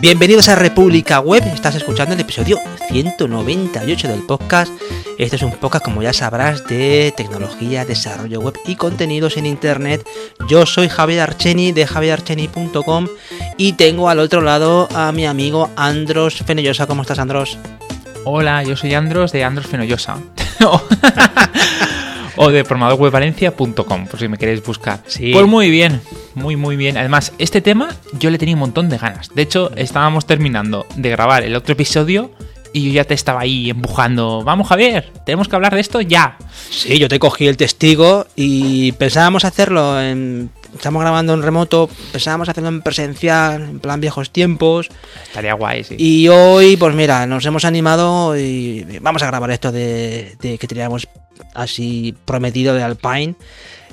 Bienvenidos a República Web, estás escuchando el episodio 198 del podcast. Este es un podcast, como ya sabrás, de tecnología, desarrollo web y contenidos en internet. Yo soy Javier Archeni de javierarcheni.com y tengo al otro lado a mi amigo Andros Fenellosa. ¿Cómo estás, Andros? Hola, yo soy Andros de Andros Fenollosa. o de formadorwebvalencia.com, por si me queréis buscar. Sí. Pues muy bien, muy muy bien. Además, este tema yo le tenía un montón de ganas. De hecho, estábamos terminando de grabar el otro episodio y yo ya te estaba ahí empujando. Vamos, Javier, tenemos que hablar de esto ya. Sí, yo te cogí el testigo y pensábamos hacerlo en... Estamos grabando en remoto, pensábamos hacerlo en presencial, en plan viejos tiempos. Estaría guay, sí. Y hoy, pues mira, nos hemos animado y vamos a grabar esto de, de que teníamos así prometido de Alpine,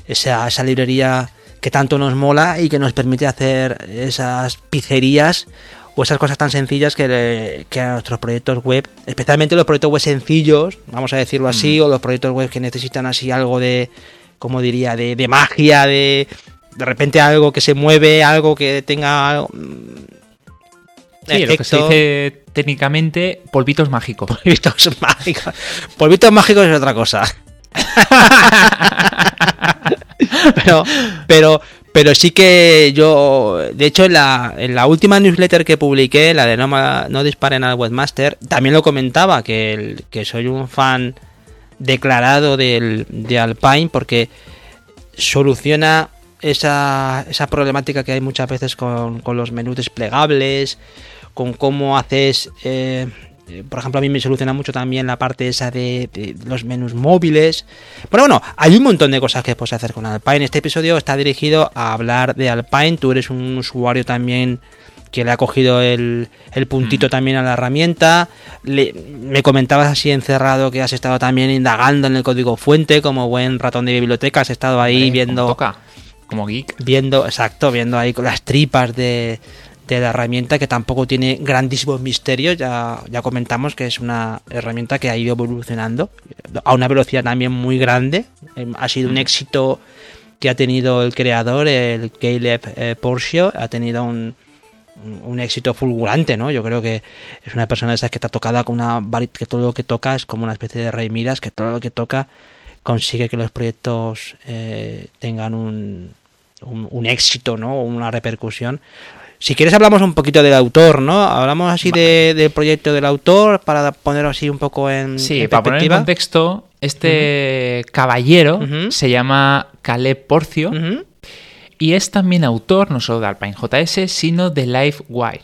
esa, esa librería que tanto nos mola y que nos permite hacer esas pizzerías o esas cosas tan sencillas que, le- que a nuestros proyectos web, especialmente los proyectos web sencillos, vamos a decirlo así, o los proyectos web que necesitan así algo de, como diría, de, de magia, de de repente algo que se mueve, algo que tenga mm, Sí, lo que se dice técnicamente polvitos mágicos. Polvitos mágicos. Polvitos mágicos es otra cosa. pero, pero, pero sí que yo, de hecho, en la, en la última newsletter que publiqué, la de No, no disparen al webmaster, también lo comentaba, que, el- que soy un fan declarado del, de Alpine porque soluciona esa, esa problemática que hay muchas veces con, con los menús desplegables, con cómo haces, eh, eh, por ejemplo, a mí me soluciona mucho también la parte esa de, de los menús móviles. Pero bueno, hay un montón de cosas que puedes hacer con Alpine. Este episodio está dirigido a hablar de Alpine. Tú eres un usuario también que le ha cogido el, el puntito también a la herramienta. Le- me comentabas así encerrado que has estado también indagando en el código fuente, como buen ratón de biblioteca, has estado ahí Hombre, viendo como geek. viendo, exacto, viendo ahí con las tripas de, de la herramienta que tampoco tiene grandísimos misterios. Ya, ya comentamos que es una herramienta que ha ido evolucionando a una velocidad también muy grande. Em, Ha sido un éxito que ha tenido el creador, el Caleb eh, Porsche, ha tenido un, un- éxito fulgurante, ¿no? Yo creo que es una persona de esas que está tocada con una que todo lo que toca es como una especie de rey Midas, que todo lo que toca consigue que los proyectos eh, tengan un, un, un éxito, ¿no? Una repercusión. Si quieres hablamos un poquito del autor, ¿no? Hablamos así de- del proyecto del autor para ponerlo así un poco en, Sí, en para poner en contexto, este caballero se llama Caleb Porcio y es también autor no solo de Alpine JS, sino de LiveWire.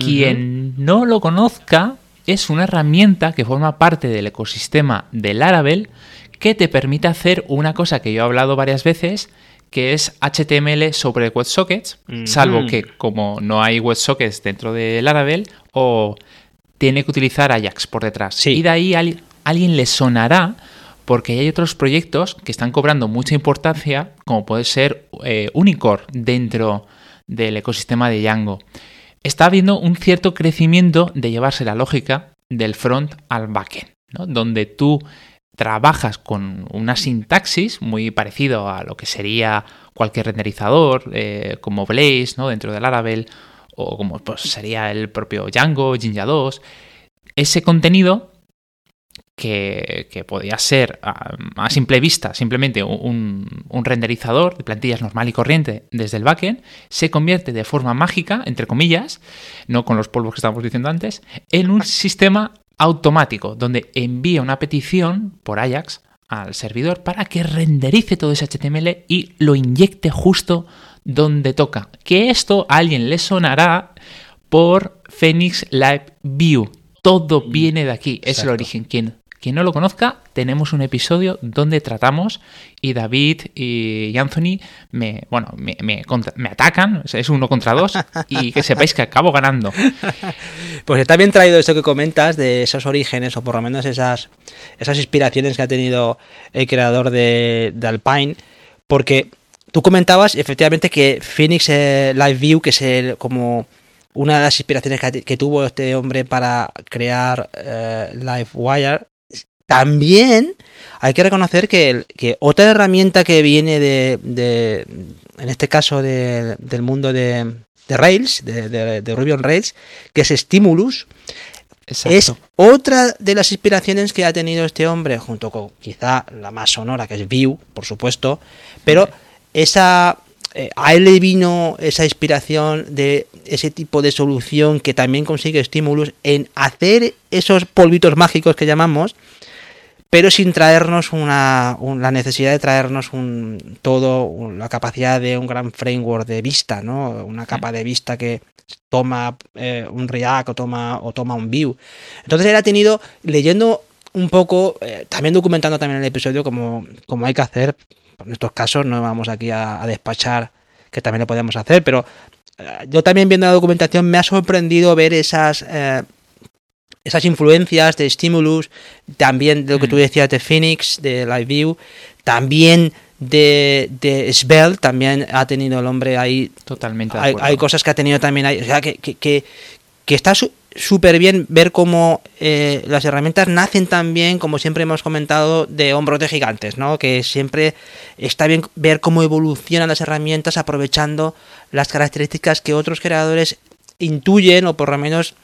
Quien no lo conozca, es una herramienta que forma parte del ecosistema de Laravel que te permite hacer una cosa que yo he hablado varias veces, que es HTML sobre WebSockets, Ujú. salvo que como no hay WebSockets dentro de Laravel, o tiene que utilizar Ajax por detrás. Sí. Y de ahí al- alguien le sonará porque hay otros proyectos que están cobrando mucha importancia, como puede ser eh, Unicore dentro del ecosistema de Django. Está habiendo un cierto crecimiento de llevarse la lógica del front al backend, ¿no? donde tú trabajas con una sintaxis muy parecido a lo que sería cualquier renderizador, eh, como Blaze, ¿no? dentro de Laravel, o como pues, sería el propio Django, Jinja 2. Ese contenido que, que podía ser a, a simple vista simplemente un, un renderizador de plantillas normal y corriente desde el backend, se convierte de forma mágica, entre comillas, no con los polvos que estábamos diciendo antes, en un sistema automático donde envía una petición por Ajax al servidor para que renderice todo ese HTML y lo inyecte justo donde toca. Que esto a alguien le sonará por Phoenix Live View. Todo viene de aquí, es el origen. Quien, quien no lo conozca, tenemos un episodio donde tratamos y David y Anthony me, bueno, me, me contra- me atacan, es uno contra dos, y que sepáis que acabo ganando. Pues está bien traído esto que comentas de esos orígenes, o por lo menos esas, esas inspiraciones que ha tenido el creador de, de Alpine, porque tú comentabas efectivamente que Phoenix eh, Live View, que es el- como una de las inspiraciones que, que tuvo este hombre para crear eh, LiveWire, también hay que reconocer que, que otra herramienta que viene de, de- en este caso de- del mundo de, de Rails, de, de, Ruby on Rails, que es Stimulus. Exacto. Es otra de las inspiraciones que ha tenido este hombre, junto con quizá la más sonora, que es Vue, por supuesto, pero esa eh, a él le vino esa inspiración de ese tipo de solución que también consigue Stimulus en hacer esos polvitos mágicos que llamamos, pero sin traernos una, la necesidad de traernos un todo, la capacidad de un gran framework de vista, ¿no? Una capa de vista que toma eh, un React o toma, o toma un Vue. Entonces él ha tenido, leyendo un poco, eh, también documentando también el episodio como, como hay que hacer, en estos casos no vamos aquí a, despachar, que también lo podemos hacer, pero eh, yo también viendo la documentación me ha sorprendido ver esas esas influencias de Stimulus, también de lo que tú mm. decías de Phoenix, de LiveView, también de, de Svelte, también ha tenido el hombre ahí. Totalmente. hay, hay, cosas que ha tenido también ahí. O sea, que, que, que, está súper bien ver cómo eh, las herramientas nacen también, como siempre hemos comentado, de hombros de gigantes, ¿no? Que siempre está bien ver cómo evolucionan las herramientas aprovechando las características que otros creadores intuyen o por lo menos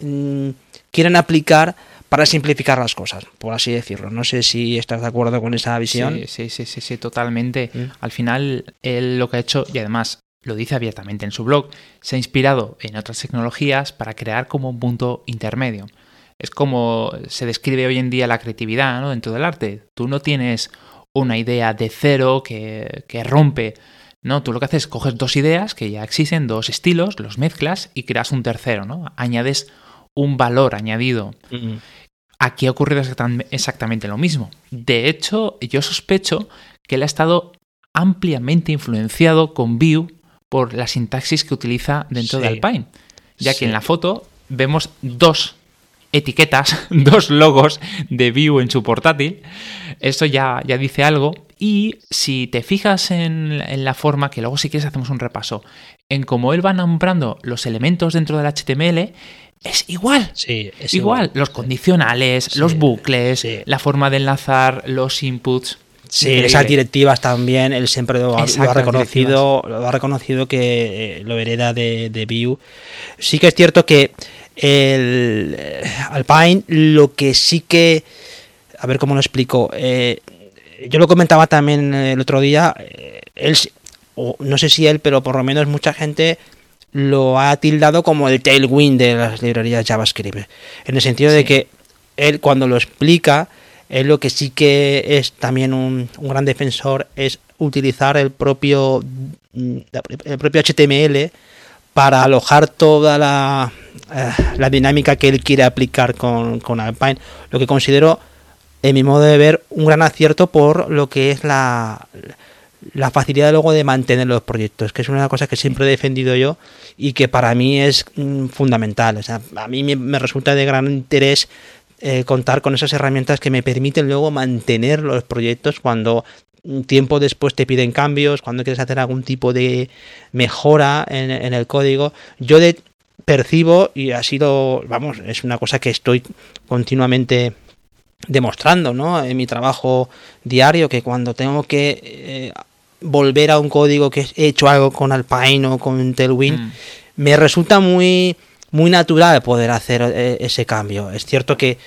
mm, quieren aplicar para simplificar las cosas, por así decirlo. No sé si estás de acuerdo con esa visión. Sí, sí, sí, sí, totalmente. Mm. Al final, él lo que ha hecho, y además lo dice abiertamente en su blog, se ha inspirado en otras tecnologías para crear como un punto intermedio. Es como se describe hoy en día la creatividad dentro del arte. Tú no tienes una idea de cero que, que rompe no, tú lo que haces es coges dos ideas que ya existen, dos estilos, los mezclas y creas un tercero, ¿no? Añades un valor añadido. Aquí ha ocurrido exactamente lo mismo. De hecho, yo sospecho que él ha estado ampliamente influenciado con Vue por la sintaxis que utiliza dentro de Alpine, ya que en la foto vemos dos etiquetas, dos logos de Vue en su portátil. Eso ya, ya dice algo. Y si te fijas en, en, la forma, que luego si quieres hacemos un repaso, en cómo él va nombrando los elementos dentro del HTML, es igual. Sí, es igual. Los condicionales, los bucles, la forma de enlazar los inputs. Sí, esas directivas también, él siempre lo, ha reconocido, lo ha reconocido que eh, lo hereda de, de Vue. Sí que es cierto que el eh, Alpine lo que sí que, a ver cómo lo explico, eh, yo lo comentaba también el otro día, él, o no sé si él, pero por lo menos mucha gente lo ha tildado como el tailwind de las librerías JavaScript. En el sentido de que él cuando lo explica, él lo que sí que es también un, gran defensor es utilizar el propio, el propio HTML para alojar toda la, eh, la dinámica que él quiere aplicar con, con Alpine. Lo que considero, en mi modo de ver, un gran acierto por lo que es la, la facilidad luego de mantener los proyectos, que es una cosa que siempre he defendido yo y que para mí es mm, fundamental. O sea, a mí me, resulta de gran interés eh, contar con esas herramientas que me permiten luego mantener los proyectos cuando un tiempo después te piden cambios, cuando quieres hacer algún tipo de mejora en, el código. Yo de, percibo, y ha sido, vamos, es una cosa que estoy continuamente demostrando ¿no? en mi trabajo diario que cuando tengo que eh, volver a un código que he hecho algo con Alpine o con Tailwind, mm. me resulta muy, muy natural poder hacer eh, ese cambio. Es cierto que,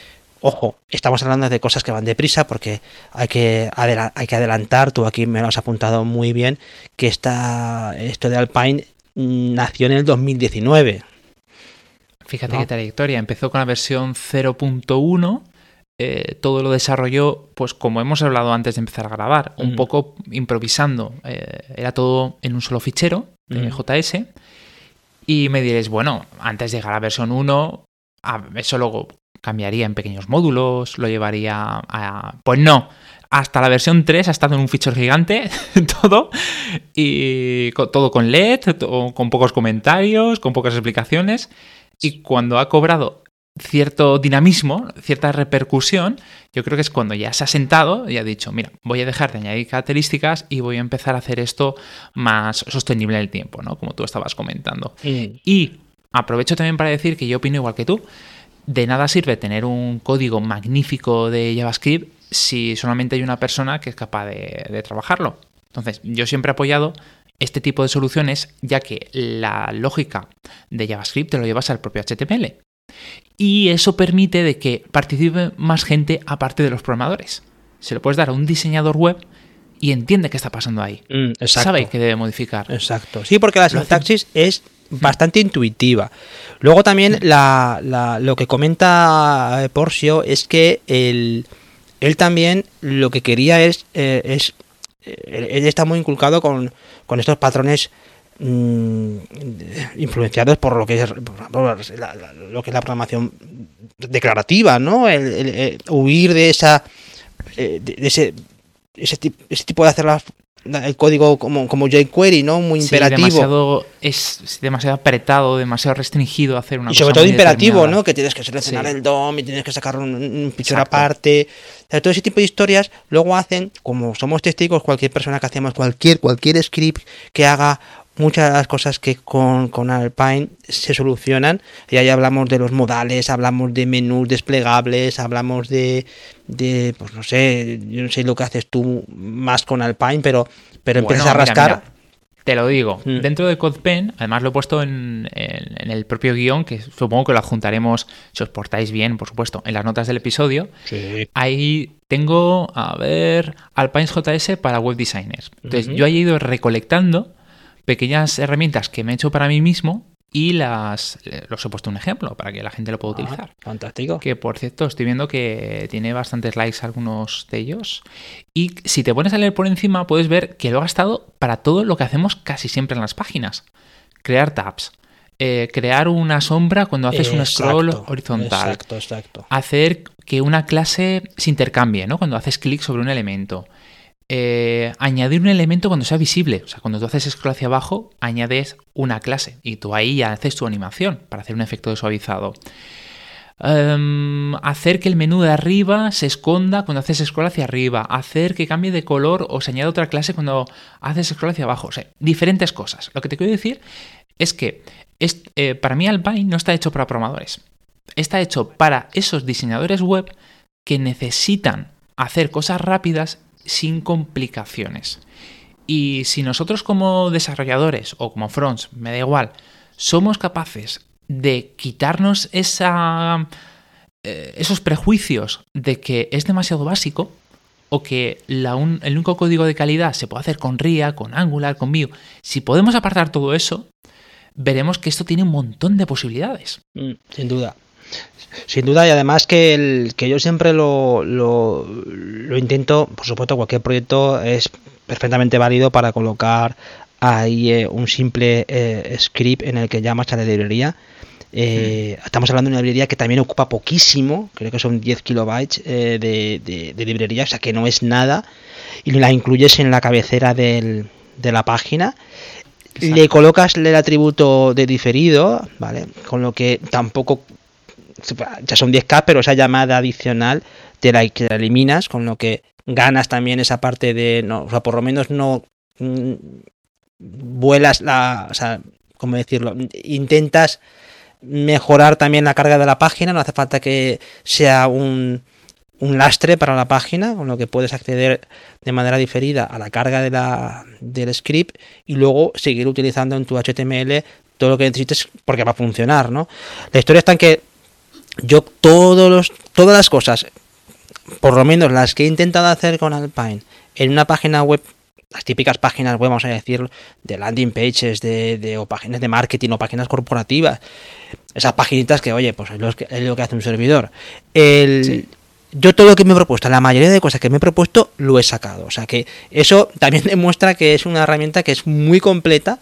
ojo, estamos hablando de cosas que van deprisa porque hay que, hay que adelantar, tú aquí me lo has apuntado muy bien, que esta, esto de Alpine nació en el 2019. Fíjate qué trayectoria. Empezó con la versión 0.1 eh, todo lo desarrolló, pues como hemos hablado antes de empezar a grabar, un poco improvisando. Eh, era todo en un solo fichero de JS. Y me diréis, bueno, antes de llegar a la versión 1, eso luego cambiaría en pequeños módulos, lo llevaría a... Pues no, hasta la versión 3 ha estado en un fichero gigante, todo, y todo con LED, con pocos comentarios, con pocas explicaciones. Y cuando ha cobrado cierto dinamismo, cierta repercusión, yo creo que es cuando ya se ha sentado y ha dicho, mira, voy a dejar de añadir características y voy a empezar a hacer esto más sostenible en el tiempo, ¿no? Como tú estabas comentando. Y aprovecho también para decir que yo opino igual que tú. De nada sirve tener un código magnífico de JavaScript si solamente hay una persona que es capaz de, de trabajarlo. Entonces, yo siempre he apoyado este tipo de soluciones, ya que la lógica de JavaScript te lo llevas al propio HTML. Y eso permite de que participe más gente aparte de los programadores. Se lo puedes dar a un diseñador web y entiende qué está pasando ahí. Mm. Sabe que debe modificar. Exacto. Sí, porque la sintaxis es bastante intuitiva. Luego también lo que comenta eh, Porcio es que él, él también lo que quería es, eh, es eh, él está muy inculcado con, con estos patrones mm, influenciados por lo que es lo que es la programación declarativa, ¿no? El, huir de esa de, ese, ese, ese tipo de hacer las el código como, como jQuery, ¿no? Muy imperativo. Demasiado, es demasiado apretado, demasiado restringido hacer una y sobre todo imperativo, ¿no? Que tienes que seleccionar el DOM y tienes que sacar un, un aparte. todo ese tipo de historias luego hacen, como somos testigos, cualquier persona que hacemos cualquier, cualquier script que haga muchas de las cosas que con, con, Alpine se solucionan. Y ahí hablamos de los modales, hablamos de menús desplegables, hablamos de, de pues no sé, yo no sé lo que haces tú más con Alpine, pero, pero empiezas a rascar. Te lo digo, mm. dentro de CodePen, además lo he puesto en, el propio guion, que supongo que lo adjuntaremos, si os portáis bien, por supuesto, en las notas del episodio. Ahí tengo, a ver, Alpine JS para web designers. Entonces, yo he ido recolectando pequeñas herramientas que me he hecho para mí mismo y las los he puesto un ejemplo para que la gente lo pueda ah, utilizar. fantástico. Que por cierto, estoy viendo que tiene bastantes likes algunos de ellos. Y si te pones a leer por encima, puedes ver que lo ha gastado para todo lo que hacemos casi siempre en las páginas. Crear tabs. Eh, crear una sombra cuando haces un scroll horizontal. Exacto, exacto. Hacer que una clase se intercambie, ¿no? Cuando haces clic sobre un elemento. Eh, añadir un elemento cuando sea visible. O sea, cuando tú haces scroll hacia abajo, añades una clase y tú ahí haces tu animación para hacer un efecto de suavizado. Em, hacer que el menú de arriba se esconda cuando haces scroll hacia arriba. Hacer que cambie de color o se añada otra clase cuando haces scroll hacia abajo. O sea, diferentes cosas. Lo que te quiero decir es que es, eh, para mí Alpine no está hecho para programadores. Está hecho para esos diseñadores web que necesitan hacer cosas rápidas sin complicaciones. Y si nosotros como desarrolladores o como fronts, me da igual, somos capaces de quitarnos esa, eh, esos prejuicios de que es demasiado básico o que el único código de calidad se puede hacer con RIA, con Angular, con Vue, si podemos apartar todo eso, veremos que esto tiene un montón de posibilidades. Mm, sin duda. Sin duda, y además que, el, que yo siempre lo, lo, intento, por supuesto, cualquier proyecto es perfectamente válido para colocar ahí eh, un simple eh, script en el que llamas a la librería. Eh, estamos hablando de una librería que también ocupa poquísimo, creo que son 10 kilobytes de, de, librería, o sea que no es nada, y la incluyes en la cabecera del, de la página. Le colocas el atributo de diferido, ¿vale? Con lo que tampoco ya son 10k, pero esa llamada adicional te la, eliminas, con lo que ganas también esa parte de, no, o sea, por lo menos no mm, vuelas la, o sea, ¿cómo decirlo? Intentas mejorar también la carga de la página, no hace falta que sea un, un lastre para la página, con lo que puedes acceder de manera diferida a la carga de la, del script y luego seguir utilizando en tu HTML todo lo que necesites porque va a funcionar, ¿no? La historia está en que yo todos los, todas las cosas, por lo menos las que he intentado hacer con Alpine, en una página web, las típicas páginas web, vamos a decir, de landing pages, de, o páginas de marketing o páginas corporativas, esas paginitas que, oye, pues es lo que, es lo que hace un servidor. El, Yo todo lo que me he propuesto, la mayoría de cosas que me he propuesto, lo he sacado. O sea que eso también demuestra que es una herramienta que es muy completa,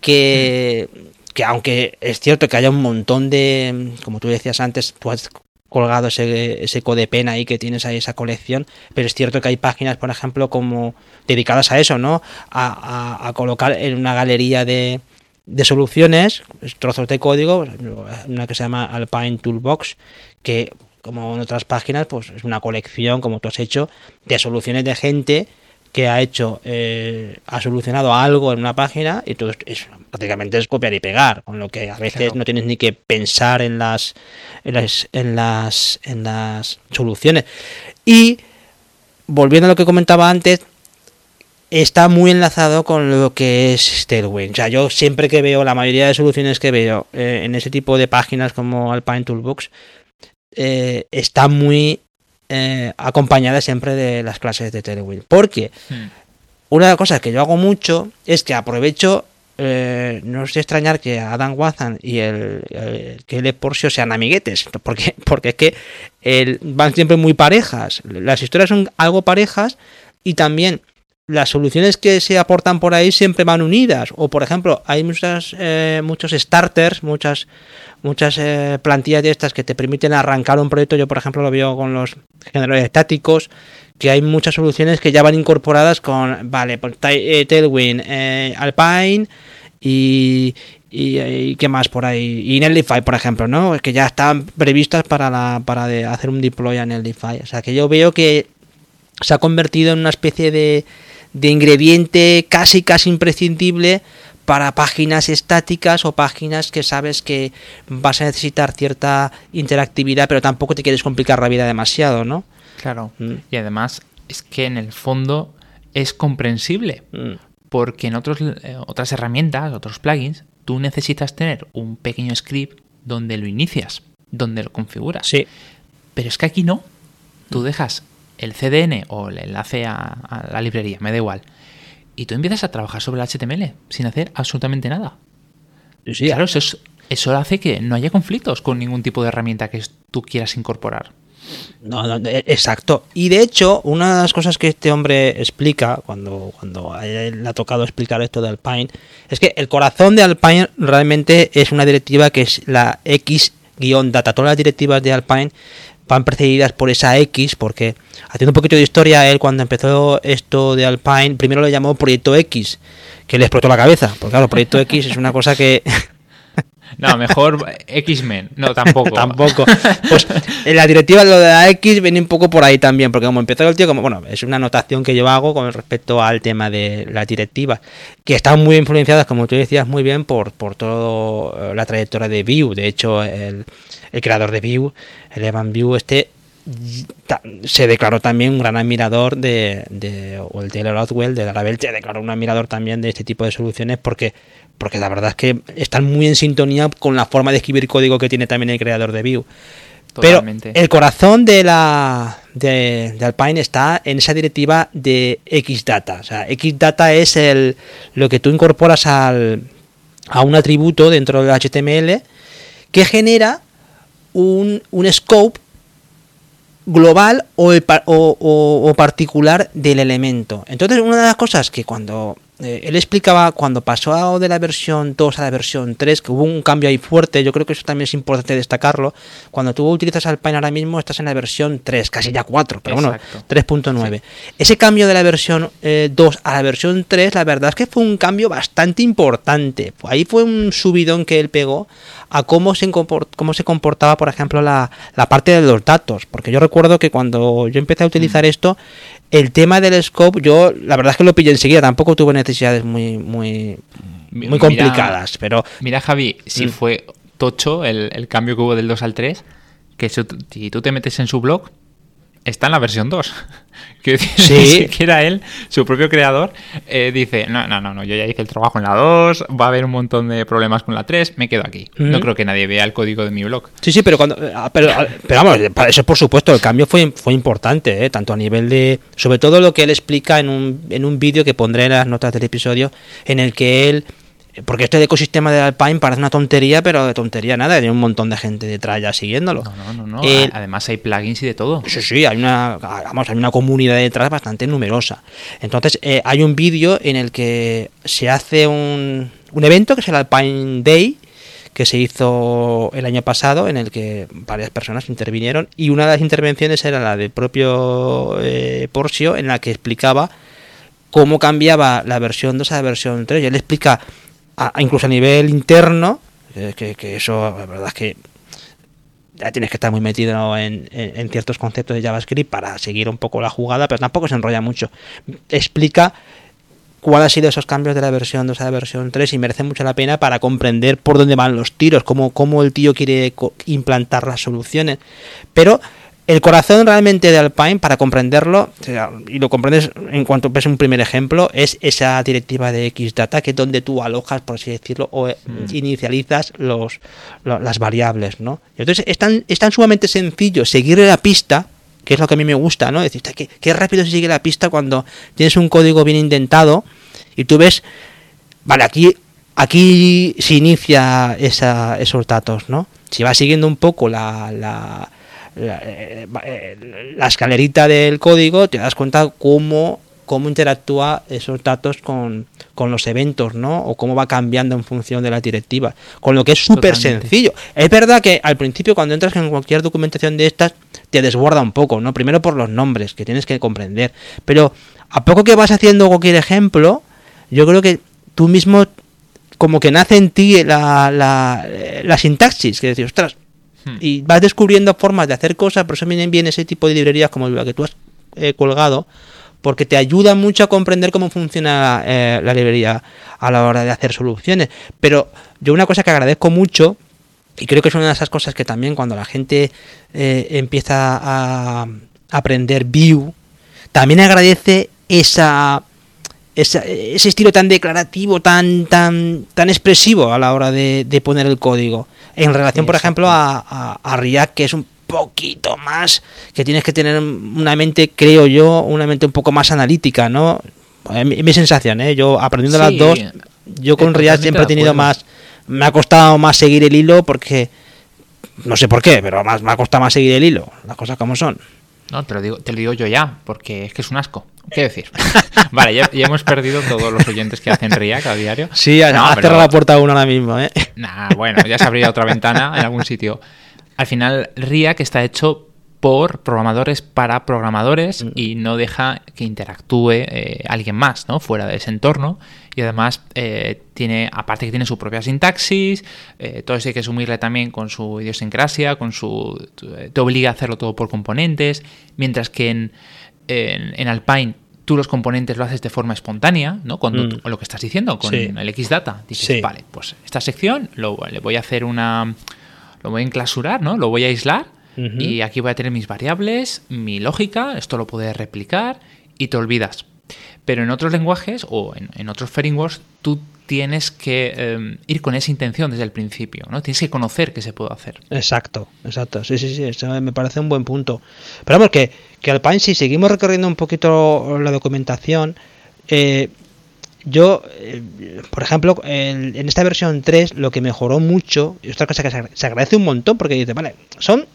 que, que aunque es cierto que haya un montón de, como tú decías antes, tú has colgado ese, ese codepena ahí que tienes ahí esa colección, pero es cierto que hay páginas, por ejemplo, como dedicadas a eso, ¿no? A, colocar en una galería de, de soluciones, trozos de código, una que se llama Alpine Toolbox, que como en otras páginas, pues es una colección, como tú has hecho, de soluciones de gente que ha hecho, eh, ha solucionado algo en una página y todo es, prácticamente es copiar y pegar, con lo que a veces no tienes ni que pensar en las, en las, en las, en las soluciones. Y volviendo a lo que comentaba antes, está muy enlazado con lo que es Tailwind. O sea, yo siempre que veo, la mayoría de soluciones que veo eh, en ese tipo de páginas como Alpine Toolbox, eh, está muy eh, acompañada siempre de las clases de Tailwind. Porque Hmm. una de las cosas que yo hago mucho es que aprovecho, eh, no es de extrañar que Adam Wathan y el, el Caleb Porcio sean amiguetes, porque, porque es que el- van siempre muy parejas. Las historias son algo parejas y también las soluciones que se aportan por ahí siempre van unidas. O por ejemplo, hay muchas, eh, muchos starters, muchas, muchas eh, plantillas de estas que te permiten arrancar un proyecto. Yo, por ejemplo, lo veo con los generadores estáticos, que hay muchas soluciones que ya van incorporadas con, vale, pues, eh, Tailwind, eh, Alpine y, y, y qué más por ahí. Y Netlify, por ejemplo, ¿no? Que ya están previstas para, la, para hacer un deploy a Netlify. O sea, que yo veo que se ha convertido en una especie de, de ingrediente casi casi imprescindible para páginas estáticas o páginas que sabes que vas a necesitar cierta interactividad, pero tampoco te quieres complicar la vida demasiado, ¿no? Claro. Mm. Y además es que en el fondo es comprensible. Mm. Porque en otros, eh, otras herramientas, otros plugins, tú necesitas tener un pequeño script donde lo inicias, donde lo configuras. Sí, Pero es que aquí no. Tú dejas el CDN o el enlace a, a la librería, me da igual. Y tú empiezas a trabajar sobre el HTML sin hacer absolutamente nada. sí. Claro, eso, es- eso hace que no haya conflictos con ningún tipo de herramienta que tú quieras incorporar. No, no, de- exacto. Y de hecho, una de las cosas que este hombre explica cuando, cuando él le ha tocado explicar esto de Alpine es que el corazón de Alpine realmente es una directiva que es la X-data. Todas las directivas de Alpine van precedidas por esa X, porque haciendo un poquito de historia, él cuando empezó esto de Alpine, primero lo llamó Proyecto X, que le explotó la cabeza. Porque claro, Proyecto X es una cosa que No, mejor X-Men. No, tampoco. Tampoco. Pues en la directiva lo de la X viene un poco por ahí también, porque como empezó el tío, como bueno, es una anotación que yo hago con respecto al tema de las directivas, que están muy influenciadas, como tú decías muy bien, por, por toda la trayectoria de Vue. De hecho, el, el creador de Vue, el Evan Vue, este se declaró también un gran admirador de, de- o el Taylor Otwell de Laravel se declaró un admirador también de este tipo de soluciones porque porque la verdad es que están muy en sintonía con la forma de escribir código que tiene también el creador de Vue. Totalmente. Pero el corazón de la de, de Alpine está en esa directiva de Xdata. O sea, Xdata es el lo que tú incorporas al, a un atributo dentro del HTML que genera un, un scope global o, el o- o- o particular del elemento. Entonces, una de las cosas que cuando eh, él explicaba, cuando pasó de la versión 2 a la versión 3, que hubo un cambio ahí fuerte, yo creo que eso también es importante destacarlo, cuando tú utilizas Alpine ahora mismo estás en la versión 3, casi ya 4, pero Exacto. bueno, 3.9. Ese cambio de la versión eh, 2 a la versión 3, la verdad es que fue un cambio bastante importante. Ahí fue un subidón que él pegó a cómo se, cómo se comportaba, por ejemplo, la, la parte de los datos. Porque yo recuerdo que cuando yo empecé a utilizar esto, el tema del scope, yo la verdad es que lo pillé enseguida, tampoco tuve necesidades muy, muy, muy mira- complicadas, pero Mira, Javi, si Mm. fue tocho el, el cambio que hubo del 2 al 3, que si tú te metes en su blog, está en la versión 2. Quiero decir, Sí. ni siquiera él, su propio creador, eh, dice, no, no, no, no, yo ya hice el trabajo en la 2, va a haber un montón de problemas con la 3, me quedo aquí. No creo que nadie vea el código de mi blog. Sí, sí, pero cuando, ah, pero, ah, pero vamos, para eso por supuesto el cambio fue, fue importante, ¿eh? tanto a nivel de, sobre todo lo que él explica en un, en un vídeo que pondré en las notas del episodio, en el que él, porque este ecosistema de Alpine parece una tontería, pero de tontería nada, hay un montón de gente detrás ya siguiéndolo. No, no, no, a- Además hay plugins y de todo. Sí, sí, hay una, vamos, hay una comunidad detrás bastante numerosa. Entonces, eh, hay un vídeo en el que se hace un, un evento que es el Alpine Day, que se hizo el año pasado, en el que varias personas intervinieron, y una de las intervenciones era la del propio eh, Porcio, en la que explicaba cómo cambiaba la versión 2 a la versión 3. Y él explica, incluso a nivel interno, que, que- eso, la verdad es que ya tienes que estar muy metido en, en- ciertos conceptos de JavaScript para seguir un poco la jugada, pero tampoco se enrolla mucho. Explica cuáles han sido esos cambios de la versión 2 a la versión 3 y merece mucho la pena para comprender por dónde van los tiros, cómo, cómo el tío quiere implantar las soluciones. Pero el corazón realmente de Alpine, para comprenderlo, y lo comprendes en cuanto ves un primer ejemplo, es esa directiva de Xdata, que es donde tú alojas, por así decirlo, o eh, mm. inicializas los, las variables, ¿no? Entonces es tan, es tan sumamente sencillo seguir la pista, que es lo que a mí me gusta, ¿no? Es decir, qué, qué rápido se sigue la pista cuando tienes un código bien indentado y tú ves, vale, aquí, aquí se inicia esa, esos datos, ¿no? Si vas siguiendo un poco la, la eh, eh, la, escalerita del código, te das cuenta cómo, cómo interactúa esos datos con, los eventos, ¿no? O cómo va cambiando en función de la directiva. Con lo que es súper sencillo. Es verdad que al principio cuando entras en cualquier documentación de estas, te desborda un poco, ¿no? Primero por los nombres, que tienes que comprender. Pero a poco que vas haciendo cualquier ejemplo, yo creo que tú mismo como que nace en ti la, la, la sintaxis, que decir, ostras, Hmm. Y vas descubriendo formas de hacer cosas, por eso vienen bien ese tipo de librerías como la que tú has eh, colgado, porque te ayuda mucho a comprender cómo funciona eh, la librería a la hora de hacer soluciones. Pero yo una cosa que agradezco mucho, y creo que es una de esas cosas que también cuando la gente eh, empieza a aprender Vue, también agradece esa, ese estilo tan declarativo, tan, tan, tan expresivo a la hora de poner el código. En relación, por ejemplo, a, a, React, que es un poquito más, que tienes que tener una mente, creo yo, una mente un poco más analítica, ¿no? Mi, mi sensación, ¿eh? Yo aprendiendo las dos, yo con React siempre he tenido más, me ha costado más seguir el hilo porque, no sé por qué, pero más me ha costado más seguir el hilo, las cosas como son. No, te lo digo, te lo digo yo ya, porque es que es un asco. ¿Qué decir? vale, ya, hemos perdido todos los oyentes que hacen React a diario. Sí, no, ha cerrado la puerta uno ahora mismo, ¿eh? Nah, bueno, ya se abrirá otra ventana en algún sitio. Al final, React está hecho por programadores para programadores mm. y no deja que interactúe eh, alguien más, ¿no? Fuera de ese entorno. Y además eh, tiene, aparte que tiene su propia sintaxis, eh, todo eso hay que asumirle también con su idiosincrasia, con su. te obliga a hacerlo todo por componentes. Mientras que en, en, Alpine tú los componentes lo haces de forma espontánea, ¿no? Cuando mm. lo que estás diciendo con el Xdata, dices, vale, pues esta sección lo, le voy a hacer una lo voy a enclasurar, ¿no? Lo voy a aislar y aquí voy a tener mis variables, mi lógica, esto lo puedes replicar y te olvidas. Pero en otros lenguajes o en, otros frameworks tú tienes que em, ir con esa intención desde el principio, ¿no? Tienes que conocer qué se puede hacer. Exacto, exacto. Sí, sí, sí, eso me parece un buen punto. Pero vamos, que, que Alpine, si seguimos recorriendo un poquito la documentación, eh, yo, eh, por ejemplo, en, esta versión 3 lo que mejoró mucho, y otra cosa que se, agradece un montón, porque dice, vale, son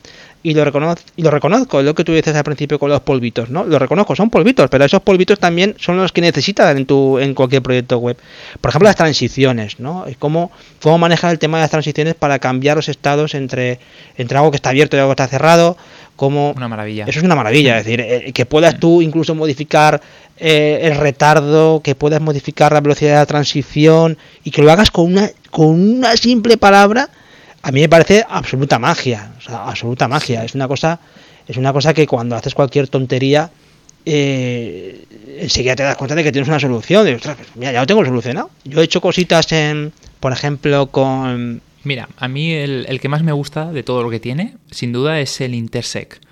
y lo, reconozco, y lo reconozco, lo que tú dices al principio con los polvitos, ¿no? Lo reconozco, son polvitos, pero esos polvitos también son los que necesitas en, tu, en cualquier proyecto web. Por ejemplo, las transiciones, ¿no? Cómo, cómo manejar el tema de las transiciones para cambiar los estados entre, entre algo que está abierto y algo que está cerrado. Como, una maravilla. Eso es una maravilla, es decir, eh, que puedas tú incluso modificar eh, el retardo, que puedas modificar la velocidad de la transición y que lo hagas con una, con una simple palabra a mí me parece absoluta magia, o sea, absoluta magia. Es una cosa, es una cosa que cuando haces cualquier tontería, eh, enseguida te das cuenta de que tienes una solución. Pues mira, ya lo tengo solucionado. Yo he hecho cositas en, por ejemplo, con. Mira, a mí el, que más me gusta de todo lo que tiene, sin duda, es el intersect.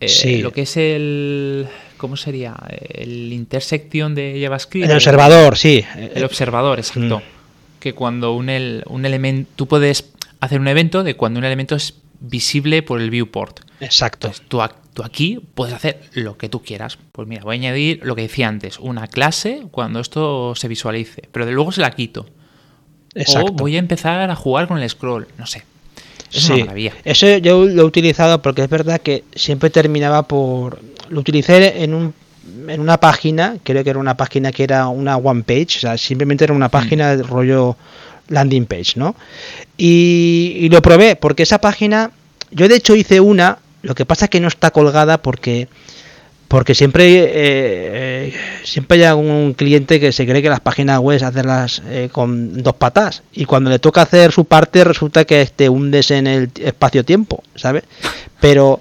Eh, sí. Lo que es el. ¿Cómo sería? El intersección de JavaScript. El observador, sí. El observador, exacto. Mm. Que cuando un, un elemento. Tú puedes hacer un evento de cuando un elemento es visible por el viewport. Exacto. tú, aquí puedes hacer lo que tú quieras. Pues mira, voy a añadir lo que decía antes, una clase cuando esto se visualice, pero de luego se la quito. Exacto. O voy a empezar a jugar con el scroll, no sé. Es una maravilla. Eso yo lo he utilizado porque es verdad que siempre terminaba por... Lo utilicé en un en una página, creo que era una página que era una one page, o sea, simplemente era una página de rollo landing page, ¿no? Y, lo probé, porque esa página, yo de hecho hice una, lo que pasa es que no está colgada porque porque siempre eh, siempre hay algún cliente que se cree que las páginas web hacerlas eh, con dos patas y cuando le toca hacer su parte resulta que te hundes en el espacio-tiempo, ¿sabes? Pero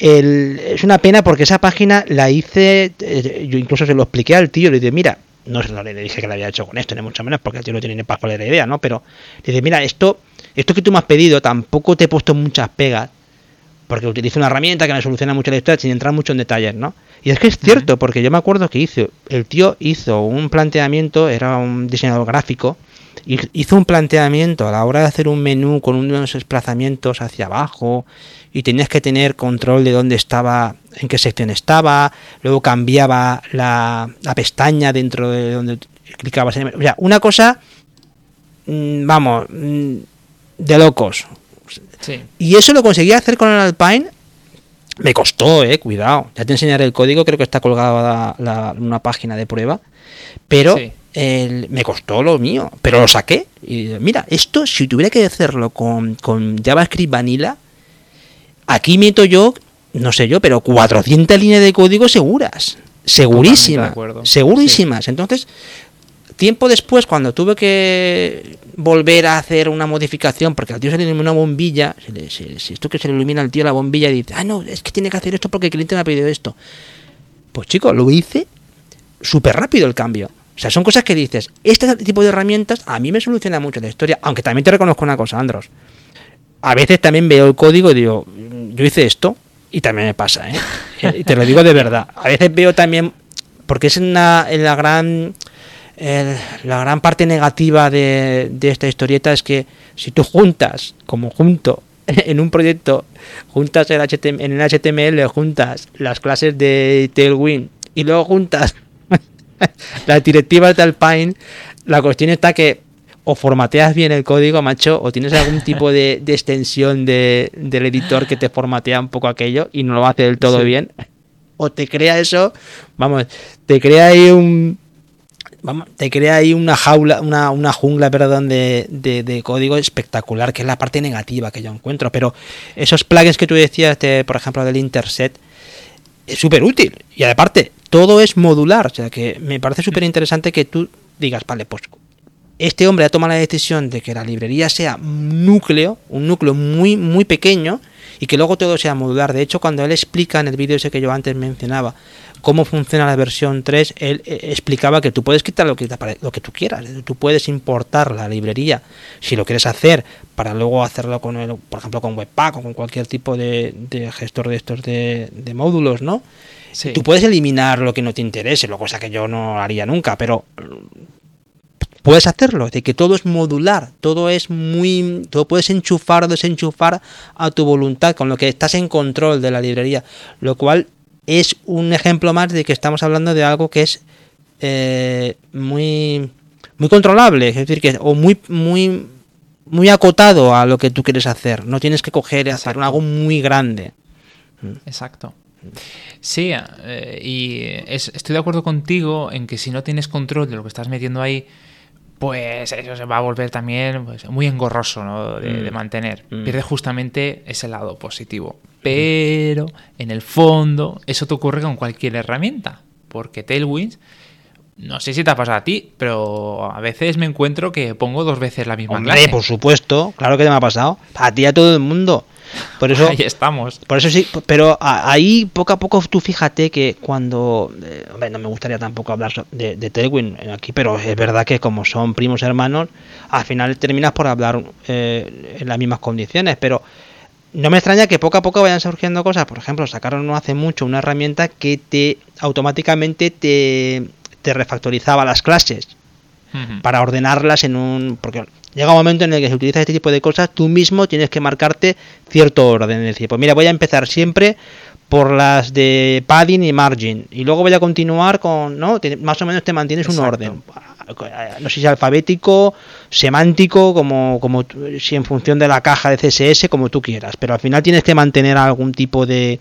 es una pena porque esa página la hice, eh, yo incluso se lo expliqué al tío, le dije, mira, no, no le dije que lo había hecho con esto, ni mucho menos, porque el tío no tiene ni para la idea, ¿no? Pero dice, mira, esto, esto que tú me has pedido, tampoco te he puesto muchas pegas, porque utilizo una herramienta que me soluciona mucho la historia sin entrar mucho en detalles, ¿no? Y es que es cierto, porque yo me acuerdo que hizo, el tío hizo un planteamiento, era un diseñador gráfico, hizo un planteamiento a la hora de hacer un menú con unos desplazamientos hacia abajo y tenías que tener control de dónde estaba, en qué sección estaba, luego cambiaba la, la pestaña dentro de donde clicabas. En, o sea, una cosa, mm, vamos, mm, de locos. Sí. Y eso lo conseguí hacer con el Alpine. Me costó, eh, cuidado. Ya te enseñaré el código, creo que está colgada la, la, una página de prueba. Pero Sí. El- me costó lo mío, pero lo saqué. Y mira, esto si tuviera que hacerlo con, con JavaScript Vanilla, aquí meto yo, no sé yo, pero 400 líneas de código seguras. Segurísimas. Segurísimas. Entonces, tiempo después, cuando tuve que volver a hacer una modificación, porque al tío se le ilumina una bombilla, se le- se- se- esto que se le ilumina al tío la bombilla y dice, ah, no, es que tiene que hacer esto porque el cliente me ha pedido esto. Pues chicos, lo hice súper rápido el cambio. O sea, son cosas que dices, este tipo de herramientas a mí me soluciona mucho la historia, aunque también te reconozco una cosa, Andros. A veces también veo el código y digo, "Mm, yo hice esto y también me pasa, ¿eh? Y te lo digo de verdad. A veces veo también, porque es en la gran el- la gran parte negativa de, de esta historieta es que si tú juntas, como junto, en un proyecto, juntas el HTML, en el HTML, juntas las clases de Tailwind y luego juntas las directivas de Alpine, la cuestión está que o formateas bien el código, macho, o tienes algún tipo de, de extensión de, del editor que te formatea un poco aquello y no lo hace del todo Sí. bien, o te crea eso, vamos, te crea ahí un, vamos, te crea ahí una jaula, una, una jungla, perdón, de, de- de código espectacular, que es la parte negativa que yo encuentro. Pero esos plugins que tú decías, de, por ejemplo, del Interset, súper útil. Y aparte, todo es modular. O sea que me parece súper interesante que tú digas, vale, pues este hombre ha tomado la decisión de que la librería sea un núcleo, un núcleo muy, muy pequeño, y que luego todo sea modular. De hecho, cuando él explica en el vídeo ese que yo antes mencionaba cómo funciona la versión 3, él eh, explicaba que tú puedes quitar lo que, lo tú quieras. Tú puedes importar la librería si lo quieres hacer para luego hacerlo con, el, por ejemplo, con Webpack o con cualquier tipo de, de gestor de estos de, de módulos, ¿no? Sí. Tú puedes eliminar lo que no te interese, lo cosa que yo no haría nunca, pero puedes hacerlo, de que todo es modular, todo es muy, todo puedes enchufar o desenchufar a tu voluntad, con lo que estás en control de la librería, lo cual es un ejemplo más de que estamos hablando de algo que es eh, muy, muy controlable, es decir, que o muy, muy, muy acotado a lo que tú quieres hacer. No tienes que coger y hacer algo muy grande. Exacto. Sí, eh, y es- estoy de acuerdo contigo en que si no tienes control de lo que estás metiendo ahí, pues eso se va a volver también pues, muy engorroso ¿no? de, Mm. de mantener. Mm. Pierde justamente ese lado positivo. Pero en el fondo, eso te ocurre con cualquier herramienta. Porque Tailwinds, no sé si te ha pasado a ti, pero a veces me encuentro que pongo dos veces la misma Hombre, clase. por supuesto, claro que te me ha pasado. A ti a todo el mundo. Por eso, Ahí estamos. por eso sí, pero ahí poco a poco tú fíjate que cuando, eh, hombre, no me gustaría tampoco hablar de, de Tailwind aquí, pero es verdad que como son primos hermanos, al final terminas por hablar eh, en las mismas condiciones, pero no me extraña que poco a poco vayan surgiendo cosas. Por ejemplo, sacaron no hace mucho una herramienta que te automáticamente te, te refactorizaba las clases Para ordenarlas en un... Porque llega un momento en el que se utiliza este tipo de cosas, tú mismo tienes que marcarte cierto orden. Es decir, pues mira, voy a empezar siempre por las de padding y margin. Y luego voy a continuar con... ¿no? Más o menos te mantienes un Exacto. orden. No sé si alfabético, semántico, como, como si en función de la caja de CSS, como tú quieras. Pero al final tienes que mantener algún tipo de,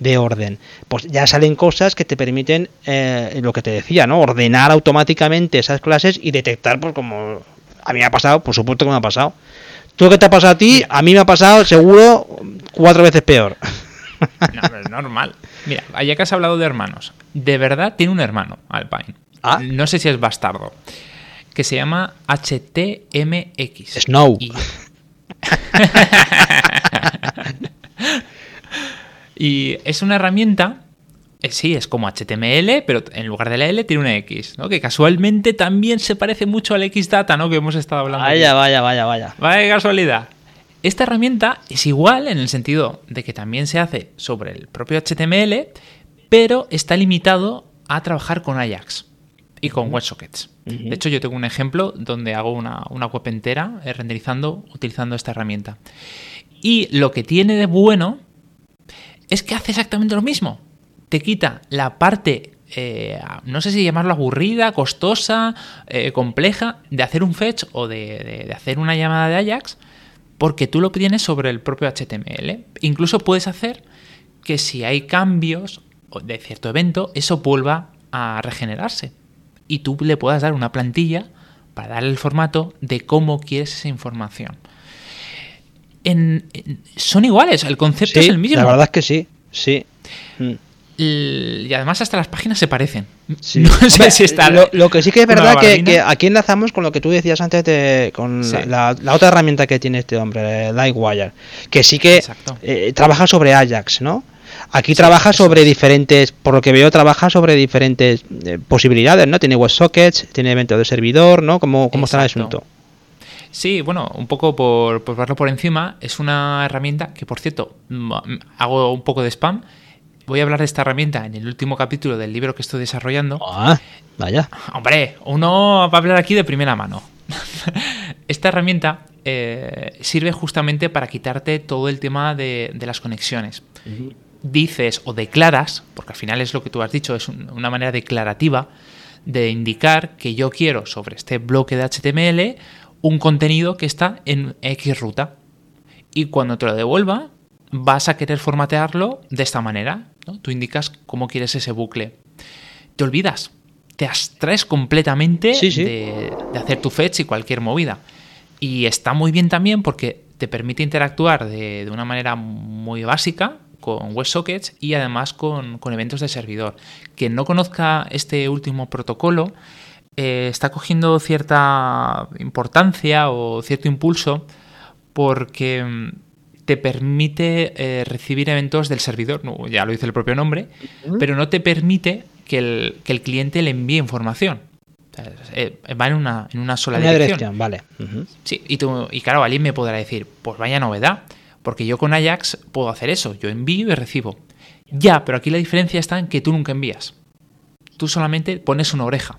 de orden. Pues ya salen cosas que te permiten, eh, lo que te decía, ¿no? Ordenar automáticamente esas clases y detectar, pues como a mí me ha pasado, por supuesto que me ha pasado. ¿Tú qué te ha pasado a ti? A mí me ha pasado seguro cuatro veces peor. No, pero es normal. Mira, ya que has hablado de hermanos, de verdad tiene un hermano, Alpine. Ah. No sé si es bastardo. Que se llama HTMX. Snow. Y, Y es una herramienta. eh, Sí, es como HTML, pero en lugar de la L tiene una X, ¿no? Que casualmente también se parece mucho al Xdata, ¿no? Que hemos estado hablando. aquí. Vaya, vaya, vaya, vaya. Vaya casualidad. Esta herramienta es igual en el sentido de que también se hace sobre el propio HTML, pero está limitado a trabajar con Ajax y con WebSockets. De hecho, yo tengo un ejemplo donde hago una, web entera eh, renderizando utilizando esta herramienta. Y lo que tiene de bueno es que hace exactamente lo mismo. Te quita la parte, eh, no sé si llamarlo aburrida, costosa, eh, compleja, de hacer un fetch o de, de hacer una llamada de Ajax porque tú lo tienes sobre el propio HTML. Incluso puedes hacer que si hay cambios de cierto evento, eso vuelva a regenerarse. Y tú le puedas dar una plantilla para darle el formato de cómo quieres esa información. Son iguales, el concepto es el mismo. La verdad es que sí, sí. Mm y además hasta las páginas se parecen. No sé si está. Lo, que sí que es verdad que, aquí enlazamos con lo que tú decías antes de, con la, otra herramienta que tiene este hombre, Lightwire, que sí que eh, trabaja sobre Ajax, ¿no? Aquí trabaja sobre diferentes, por lo que veo, trabaja sobre diferentes eh, posibilidades, ¿no? Tiene WebSockets, tiene evento de servidor, ¿no? ¿Cómo, cómo está el asunto? Sí, bueno, un poco por, por verlo por encima, es una herramienta que, por cierto, hago un poco de spam voy a hablar de esta herramienta en el último capítulo del libro que estoy desarrollando. Ah, vaya. Hombre, uno va a hablar aquí de primera mano. esta herramienta eh, sirve justamente para quitarte todo el tema de, las conexiones. Dices o declaras, porque al final es lo que tú has dicho, es una manera declarativa de indicar que yo quiero sobre este bloque de HTML un contenido que está en X ruta. Y cuando te lo devuelva, vas a querer formatearlo de esta manera. Tú indicas cómo quieres ese bucle. Te olvidas, te abstraes completamente De, hacer tu fetch y cualquier movida. Y está muy bien también porque te permite interactuar de, una manera muy básica con WebSockets y además con, eventos de servidor. Quien no conozca este último protocolo eh, está cogiendo cierta importancia o cierto impulso porque mm, te permite eh, recibir eventos del servidor, ya lo dice el propio nombre, pero no te permite que el, cliente le envíe información. Eh, va en una, en una sola dirección. Vale. Sí, y, tú, y claro, alguien me podrá decir, pues vaya novedad, porque yo con Ajax puedo hacer eso, yo envío y recibo. Ya, pero aquí la diferencia está en que tú nunca envías. Tú solamente pones una oreja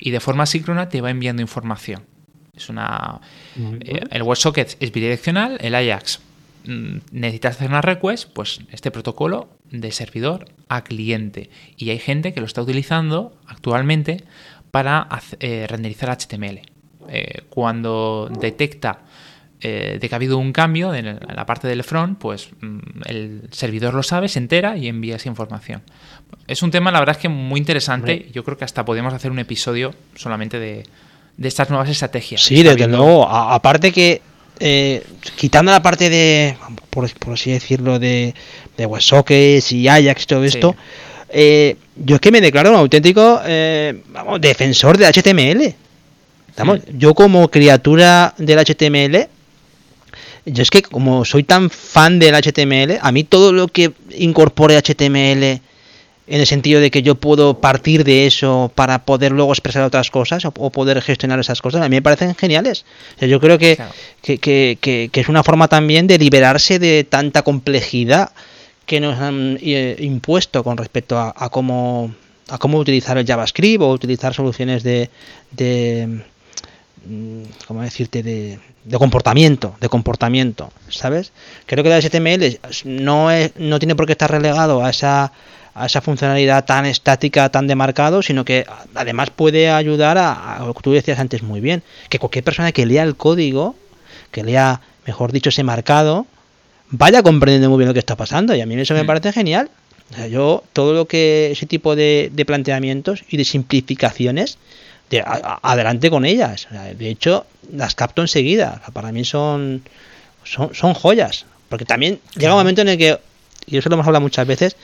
y de forma síncrona te va enviando información. Es una. Eh, el WebSocket es bidireccional, el Ajax Mm, necesitas hacer una request, pues este protocolo de servidor a cliente. Y hay gente que lo está utilizando actualmente para eh, renderizar HTML. Eh, cuando detecta eh, de que ha habido un cambio en, la parte del front, pues mm, el servidor lo sabe, se entera y envía esa información. Es un tema, la verdad es que muy interesante. Yo creo que hasta podemos hacer un episodio solamente de, estas nuevas estrategias. Sí, desde luego. aparte que eh, quitando la parte de, por, así decirlo, de, de WebSockets y Ajax y todo esto, eh, yo es que me declaro un auténtico eh, defensor del HTML. Yo como criatura del HTML, yo es que como soy tan fan del HTML, a mí todo lo que incorpore HTML en el sentido de que yo puedo partir de eso para poder luego expresar otras cosas o, poder gestionar esas cosas, a mí me parecen geniales. yo creo que, que, es una forma también de liberarse de tanta complejidad que nos han eh, impuesto con respecto a, cómo a cómo utilizar el JavaScript o utilizar soluciones de, de mm, ¿cómo decirte? De, de comportamiento, de comportamiento, ¿sabes? Creo que el HTML no, es, no tiene por qué estar relegado a esa a esa funcionalidad tan estática, tan demarcado, sino que además puede ayudar a, lo que tú decías antes muy bien, que cualquier persona que lea el código, que lea, mejor dicho, ese marcado, vaya comprendiendo muy bien lo que está pasando. Y a mí eso me mm. parece genial. yo todo lo que ese tipo de, planteamientos y de simplificaciones, de, adelante con ellas. de hecho, las capto enseguida. para mí son, son, son joyas. Porque también llega un momento en el que, y eso lo hemos hablado muchas veces,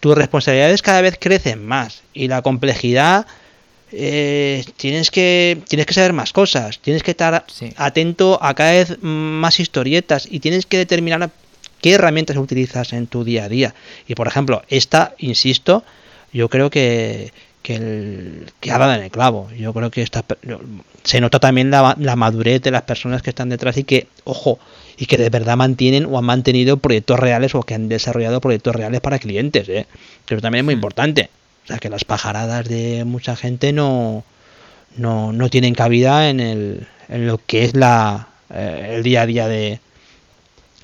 tus responsabilidades cada vez crecen más y la complejidad eh, tienes que tienes que saber más cosas tienes que estar atento a cada vez más historietas y tienes que determinar qué herramientas utilizas en tu día a día y por ejemplo esta insisto yo creo que, que, el, que ha dado en el clavo. Yo creo que esta, se nota también la, la, madurez de las personas que están detrás y que, ojo, y que de verdad mantienen o han mantenido proyectos reales o que han desarrollado proyectos reales para clientes. ¿eh? Eso también es muy importante. O sea, que las pajaradas de mucha gente no, no, no tienen cabida en, el, en lo que es la, eh, el día a día de,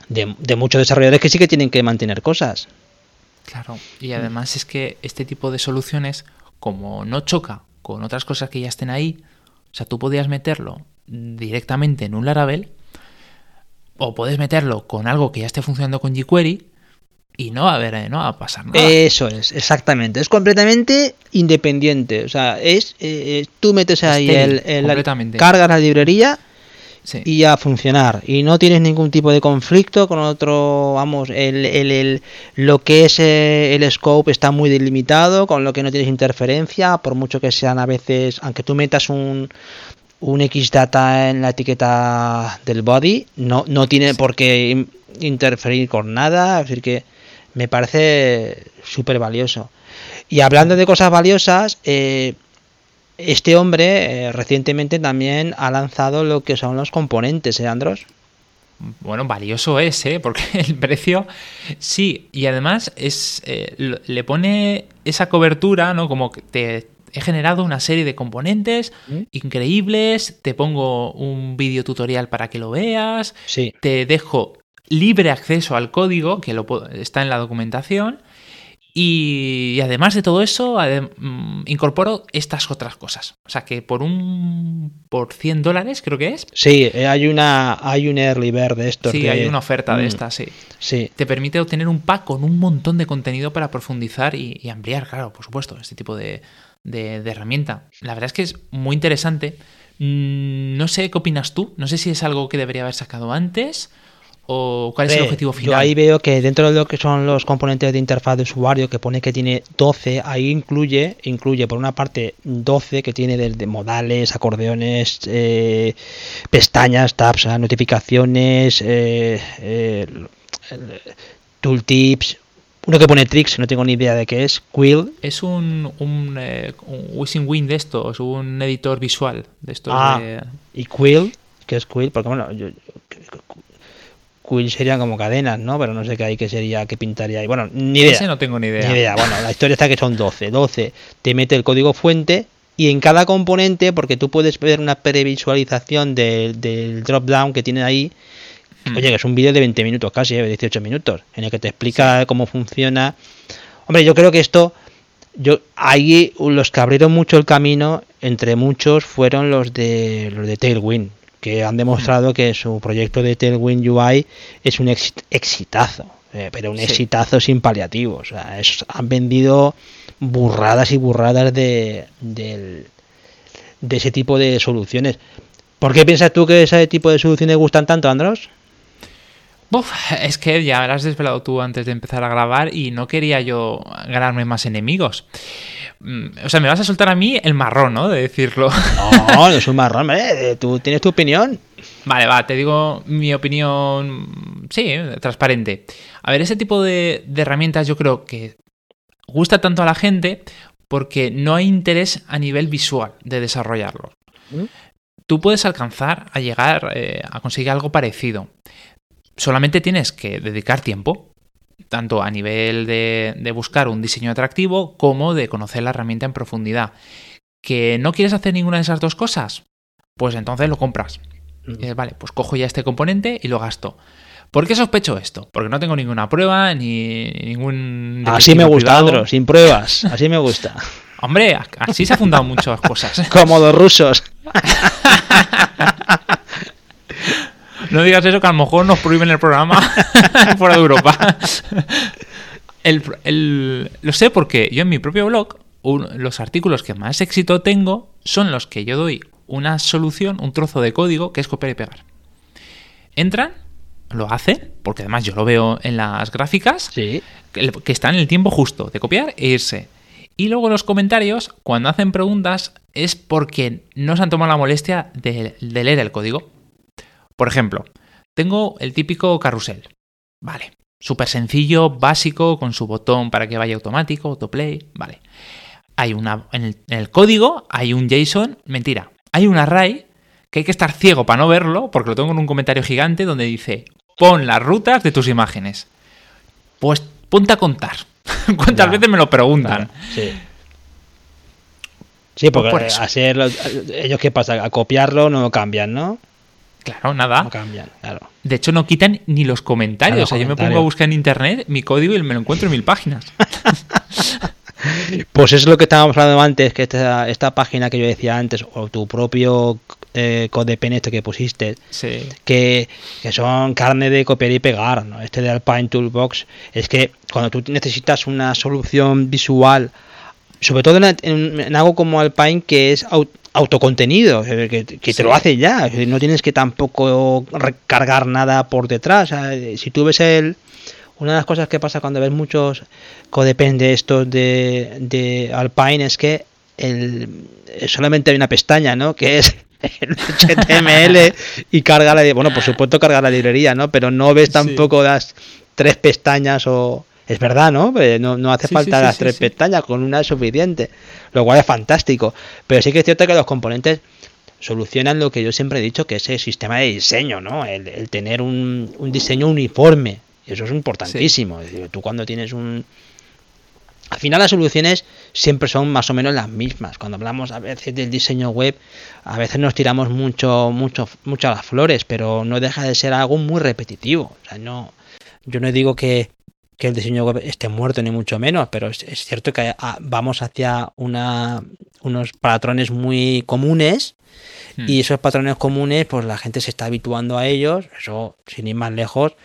de, de muchos desarrolladores que sí que tienen que mantener cosas. Claro, y además es que este tipo de soluciones, como no choca con otras cosas que ya estén ahí, o sea, tú podías meterlo directamente en un Laravel, o puedes meterlo con algo que ya esté funcionando con jQuery, y no va a haber, no va a pasar nada. Eso es, exactamente. Es completamente independiente. O sea, es eh, tú metes ahí el, el cargas la librería sí. y a funcionar. Y no tienes ningún tipo de conflicto con otro, vamos, el, el, el lo que es eh, el scope está muy delimitado, con lo que no tienes interferencia, por mucho que sean a veces, aunque tú metas un un Xdata en la etiqueta del body, no, no tiene por qué interferir con nada, es decir que me parece súper valioso. Y hablando de cosas valiosas, eh, este hombre eh, recientemente también ha lanzado lo que son los componentes, ¿eh, Andros? Bueno, valioso es, ¿eh? Porque el precio, sí, y además es eh, le pone esa cobertura, ¿no? Como que te he generado una serie de componentes ¿Mm? increíbles, te pongo un vídeo tutorial para que lo veas, sí. te dejo libre acceso al código, que lo, está en la documentación, y, además de todo eso, mm, incorporo estas otras cosas. O sea que por un por 100 dólares, creo que es. Sí, eh, hay una hay un early bird de estos. Sí, que... hay una oferta de estas, sí. sí. Te permite obtener un pack con un montón de contenido para profundizar y, y ampliar, claro, por supuesto, este tipo de, de, de, herramienta. La verdad es que es muy interesante. Mm, no sé qué opinas tú. No sé si es algo que debería haber sacado antes o cuál es el objetivo final? Yo ahí veo que dentro de lo que son los componentes de interfaz de usuario, que pone que tiene 12, ahí incluye, incluye por una parte 12 que tiene desde modales, acordeones, eh, pestañas, tabs, notificaciones, eh, eh, tooltips, uno que pone tricks, no tengo ni idea de qué es, Quill. Es un, un, eh, un Wishing Wind de estos, un editor visual de estos. Ah, de... y Quill, que es Quill, porque bueno, yo, Quill serían como cadenas, ¿no? Pero no sé qué hay que sería, que pintaría ahí. Bueno, ni idea. Ese no tengo ni idea. Ni idea. Bueno, la historia está que son 12. 12. Te mete el código fuente y en cada componente, porque tú puedes ver una previsualización del, del drop down que tiene ahí. Hmm. Oye, que es un vídeo de 20 minutos casi, de 18 minutos, en el que te explica sí. cómo funciona. Hombre, yo creo que esto, yo ahí los que abrieron mucho el camino, entre muchos, fueron los de los de Tailwind, que han demostrado que su proyecto de Tailwind UI es un exitazo, eh, pero un sí. exitazo sin paliativos. O sea, es, han vendido burradas y burradas de, de, de, ese tipo de soluciones. ¿Por qué piensas tú que ese tipo de soluciones gustan tanto, Andros? Uf, es que ya me lo has desvelado tú antes de empezar a grabar y no quería yo ganarme más enemigos. O sea, me vas a soltar a mí el marrón, ¿no? De decirlo. No, no es un marrón, ¿eh? Tú tienes tu opinión. Vale, va, te digo mi opinión, sí, transparente. A ver, ese tipo de, de herramientas yo creo que gusta tanto a la gente porque no hay interés a nivel visual de desarrollarlo. ¿Mm? Tú puedes alcanzar a llegar eh, a conseguir algo parecido. Solamente tienes que dedicar tiempo, tanto a nivel de, de, buscar un diseño atractivo como de conocer la herramienta en profundidad. ¿Que no quieres hacer ninguna de esas dos cosas? Pues entonces lo compras. Y dices, vale, pues cojo ya este componente y lo gasto. ¿Por qué sospecho esto? Porque no tengo ninguna prueba ni ningún. Así me gusta, Andro, sin pruebas. Así me gusta. Hombre, así se han fundado muchas cosas. Como los rusos. No digas eso que a lo mejor nos prohíben el programa fuera de Europa. El, el, lo sé porque yo en mi propio blog, un, los artículos que más éxito tengo son los que yo doy una solución, un trozo de código que es copiar y pegar. Entran, lo hacen, porque además yo lo veo en las gráficas, sí. que, que están en el tiempo justo de copiar e irse. Y luego los comentarios, cuando hacen preguntas, es porque no se han tomado la molestia de, de leer el código. Por ejemplo, tengo el típico carrusel. Vale. Súper sencillo, básico, con su botón para que vaya automático, autoplay. Vale. hay una. En el, en el código hay un JSON. Mentira. Hay un array que hay que estar ciego para no verlo, porque lo tengo en un comentario gigante donde dice: pon las rutas de tus imágenes. Pues ponte a contar. ¿Cuántas Ya. veces me lo preguntan? Claro, sí. Sí, porque Pues por ellos qué pasa, a copiarlo no lo cambian, ¿no? Claro, nada. No cambian, claro. De hecho, no quitan ni los comentarios. Los o sea, yo me pongo a buscar en internet mi código y me lo encuentro en mil páginas. Pues eso es lo que estábamos hablando antes, que esta, esta página que yo decía antes, o tu propio eh, codepen este que pusiste, Sí. que, que son carne de copiar y pegar, ¿no? Este de Alpine Toolbox, es que cuando tú necesitas una solución visual, sobre todo en, en- en algo como Alpine que es au- autocontenido, que, que te Sí. lo hace ya, no tienes que tampoco recargar nada por detrás. si tú ves el... Una de las cosas que pasa cuando ves muchos codepens de estos de, de Alpine es que el, solamente hay una pestaña, ¿no? Que es el HTML y carga la bueno, por supuesto carga la librería, ¿no? Pero no ves Sí. tampoco las tres pestañas o es verdad, ¿no? Eh, No, no hace Sí, falta sí, las sí, tres pestañas, con una es suficiente, lo cual es fantástico. Pero sí que es cierto que los componentes solucionan lo que yo siempre he dicho, que es el sistema de diseño, ¿no? El, el tener un, un diseño uniforme. Eso es importantísimo. Es decir, tú cuando tienes un... Al final las soluciones siempre son más o menos las mismas. Cuando hablamos a veces del diseño web, a veces nos tiramos mucho, mucho, mucho a las flores, pero no deja de ser algo muy repetitivo. O sea, no, yo no digo que, que el diseño web esté muerto ni mucho menos, pero es, es cierto que ah, vamos hacia una, unos patrones muy comunes Hmm. y esos patrones comunes, pues la gente se está habituando a ellos. Eso, sin ir más lejos,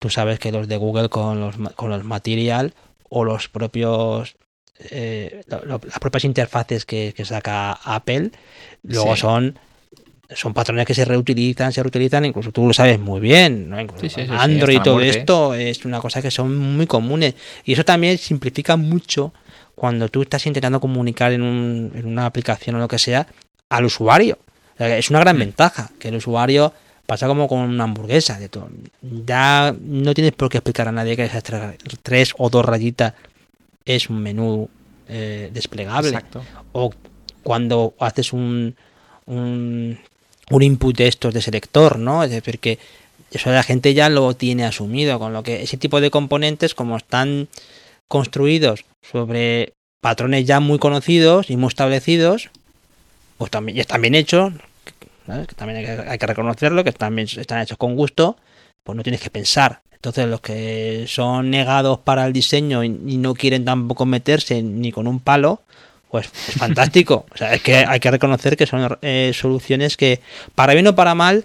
tú sabes que los de Google con los, con los Material o los propios, eh, lo- lo- las propias interfaces que, que saca Apple, luego Sí. son son patrones que se reutilizan, se reutilizan, incluso tú lo sabes muy bien, ¿no? Sí, sí, sí, sí, Android y todo muerte. esto es una cosa que son muy comunes. Y eso también simplifica mucho cuando tú estás intentando comunicar en, un- en una aplicación o lo que sea al usuario. O sea, es una gran Mm. ventaja que el usuario pasa como con una hamburguesa. De todo. Ya no tienes por qué explicar a nadie que esas tres, tres o dos rayitas es un menú eh, desplegable Exacto. o cuando haces un, un, un input de estos de selector, ¿no? Es decir, que eso la gente ya lo tiene asumido, con lo que ese tipo de componentes, como están construidos sobre patrones ya muy conocidos y muy establecidos, pues también están bien hechos, también hay que, reconocerlo, que bien- están hechos con gusto, pues no tienes que pensar. Entonces los que son negados para el diseño y no quieren tampoco meterse ni con un palo, pues es fantástico. O sea, es que hay que reconocer que son eh, soluciones que, para bien o para mal,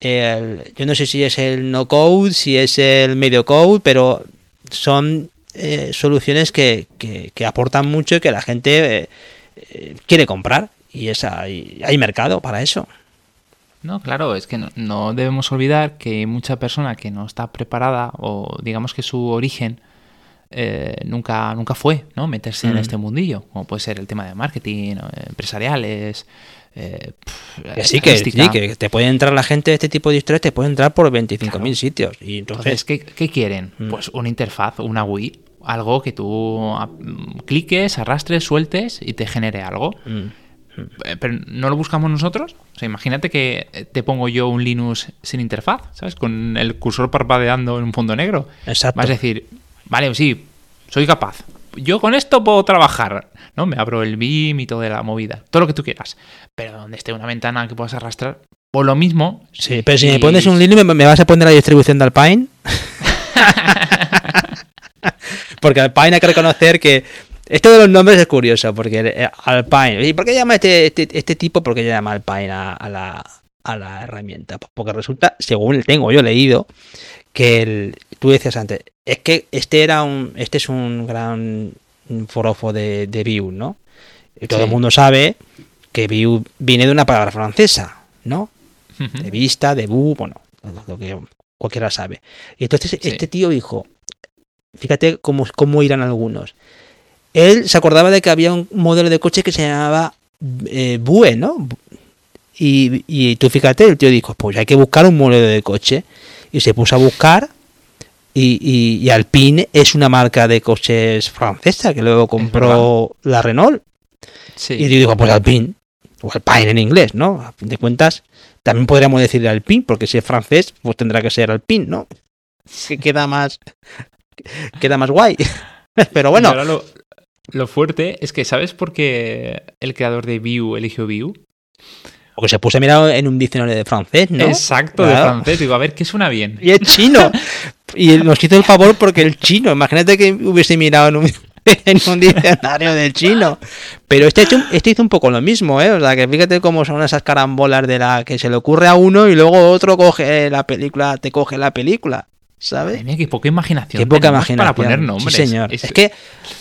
yo no sé si es el no code, si es el medio code, pero son eh, soluciones que, que- aportan mucho y que la gente eh, eh, quiere comprar. Y esa, hay, hay mercado para eso. No, claro, es que no, debemos olvidar que mucha persona que no está preparada o digamos que su origen eh, nunca, nunca fue ¿no? meterse en Mm. este mundillo, como puede ser el tema de marketing, empresariales. eh, Que sí, que, sí, que te puede entrar la gente de este tipo de historias, te puede entrar por 25.000 sitios. Y entonces, Entonces, ¿qué, qué quieren? Mm. Pues una interfaz, una GUI, algo que tú cliques, arrastres, sueltes y te genere algo. mm, Eh, Pero no lo buscamos nosotros. O sea, imagínate que eh, te pongo yo un Linux sin interfaz, ¿sabes? Con el cursor parpadeando en un fondo negro. exacto. Vas a decir, vale, sí, soy capaz. Yo con esto puedo trabajar, ¿no? Me abro el BIM y toda la movida, todo lo que tú quieras. Pero donde esté una ventana que puedas arrastrar, o lo mismo. Sí, pero si me pones un Linux, ¿me, me vas a poner la distribución de Alpine? porque Alpine hay que reconocer que esto de los nombres es curioso, porque eh, Alpine, ¿y por qué llama este, este, este tipo? ¿Por qué llama Alpine a, a la, a la herramienta? Pues porque resulta, según tengo yo leído, que el, tú decías antes, es que este era un, este es un gran forofo de, de Vue, ¿no? Y todo Sí. el mundo sabe que Vue viene de una palabra francesa, ¿no? de vista, de bu, bueno, lo que cualquiera sabe. Y entonces Sí. este tío dijo, fíjate cómo, cómo irán algunos. Él se acordaba de que había un modelo de coche que se llamaba eh, Bue, ¿no? Y, y tú fíjate, el tío dijo, pues hay que buscar un modelo de coche. Y se puso a buscar Y, y, y Alpine es una marca de coches francesa que luego compró la Renault. Sí. Y yo digo, pues Alpine, o Alpine en inglés, ¿no? A fin de cuentas, también podríamos decirle Alpine, porque si es francés, pues tendrá que ser Alpine, ¿no? Que queda más. queda más guay. Pero bueno, ahora lo, lo fuerte es que, ¿sabes por qué el creador de Vue eligió Vue? porque se puso a mirar en un diccionario de francés, ¿no? Exacto, de francés. Digo, a ver, ¿qué suena bien? Y es chino. Y nos hizo el favor porque el chino, imagínate que hubiese mirado en un, en un diccionario del chino. Pero este, hecho- este hizo un poco lo mismo, ¿eh? O sea, que fíjate cómo son esas carambolas de la que se le ocurre a uno y luego otro coge la película, te coge la película, ¿sabes? Mía, qué poca imaginación. Qué poca imaginación. Para poner nombres. Sí, señor. Es- Es que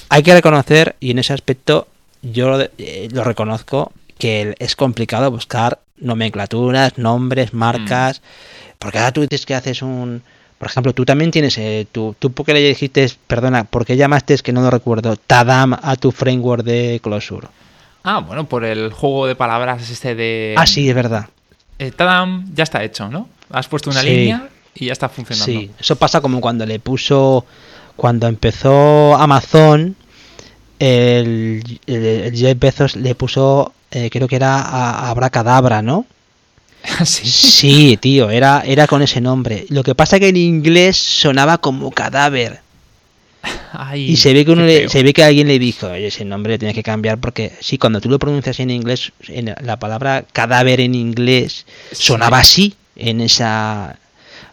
hay que reconocer, y en ese aspecto yo eh, lo reconozco, que es complicado buscar nomenclaturas, nombres, marcas, porque ahora tú dices que haces un... Por ejemplo, tú también tienes, eh, tú, tú porque le dijiste, perdona, ¿por qué llamaste, es que no lo recuerdo, Tadam a tu framework de Closure? Ah, bueno, por el juego de palabras este de... Ah, sí, es verdad. Eh, tadam, ya está hecho, ¿no? Has puesto una Sí. línea y ya está funcionando. Sí, eso pasa como cuando le puso, cuando empezó Amazon, el, el, el Jeff Bezos le puso, eh, creo que era a, Abracadabra, ¿no? sí. Sí, tío, era, era con ese nombre. Lo que pasa que en inglés sonaba como cadáver. Ay, Y se ve que uno le- se ve que alguien le dijo, oye, ese nombre le tienes que cambiar porque sí, cuando tú lo pronuncias en inglés, en la palabra cadáver en inglés sonaba así en esa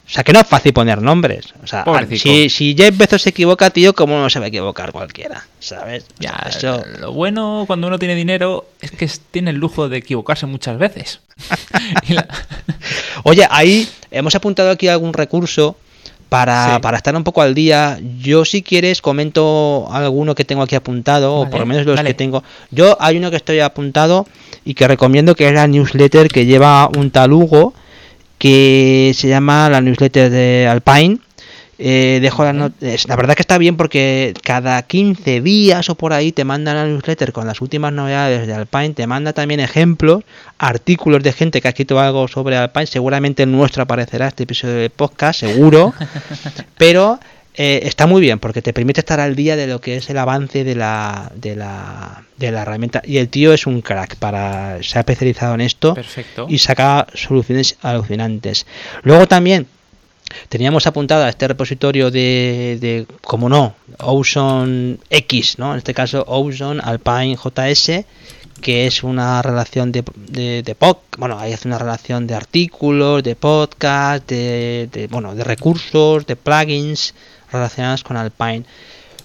o sea que no es fácil poner nombres. O sea, si, si Jeff Bezos se equivoca, tío, ¿cómo no se va a equivocar cualquiera? ¿Sabes? O Ya, sea, eso- lo bueno cuando uno tiene dinero es que tiene el lujo de equivocarse muchas veces. La- Oye, ahí hemos apuntado aquí algún recurso para, Sí. para estar un poco al día. Yo, si quieres, comento alguno que tengo aquí apuntado, o por lo menos los dale. que tengo. Yo, hay uno que estoy apuntado y que recomiendo que es la newsletter que lleva un tal Hugo, que se llama la newsletter de Alpine. Eh, dejo la, es- la verdad que está bien porque cada 15 días o por ahí te mandan la newsletter con las últimas novedades de Alpine, te manda también ejemplos, artículos de gente que ha escrito algo sobre Alpine, seguramente el nuestro aparecerá este episodio de podcast, seguro, pero eh, está muy bien porque te permite estar al día de lo que es el avance de la, de la, de la herramienta y el tío es un crack para se ha especializado en esto Perfecto. y saca soluciones alucinantes. Luego también teníamos apuntado a este repositorio de, de como no, Ozone X, ¿no? En este caso Ozone Alpine JS, que es una relación de, de, de pod- bueno, ahí hace una relación de artículos, de podcast, de, de, bueno, de recursos, de plugins relacionados con Alpine.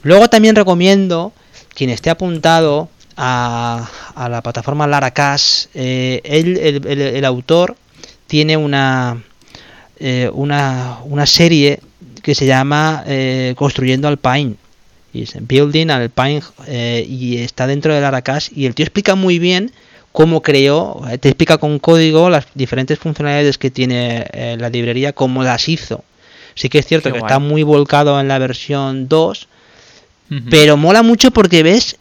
Luego también recomiendo quien esté apuntado a, a la plataforma Laracas, eh, él, el, el- el autor tiene una, eh, una, una serie que se llama eh, Construyendo Alpine. Y es Building Alpine eh, y está dentro del Aracas y el tío explica muy bien cómo creó, te explica con código las diferentes funcionalidades que tiene la librería, cómo las hizo. Sí que es cierto Qué que guay. está muy volcado en la versión 2, Ujú. pero mola mucho porque ves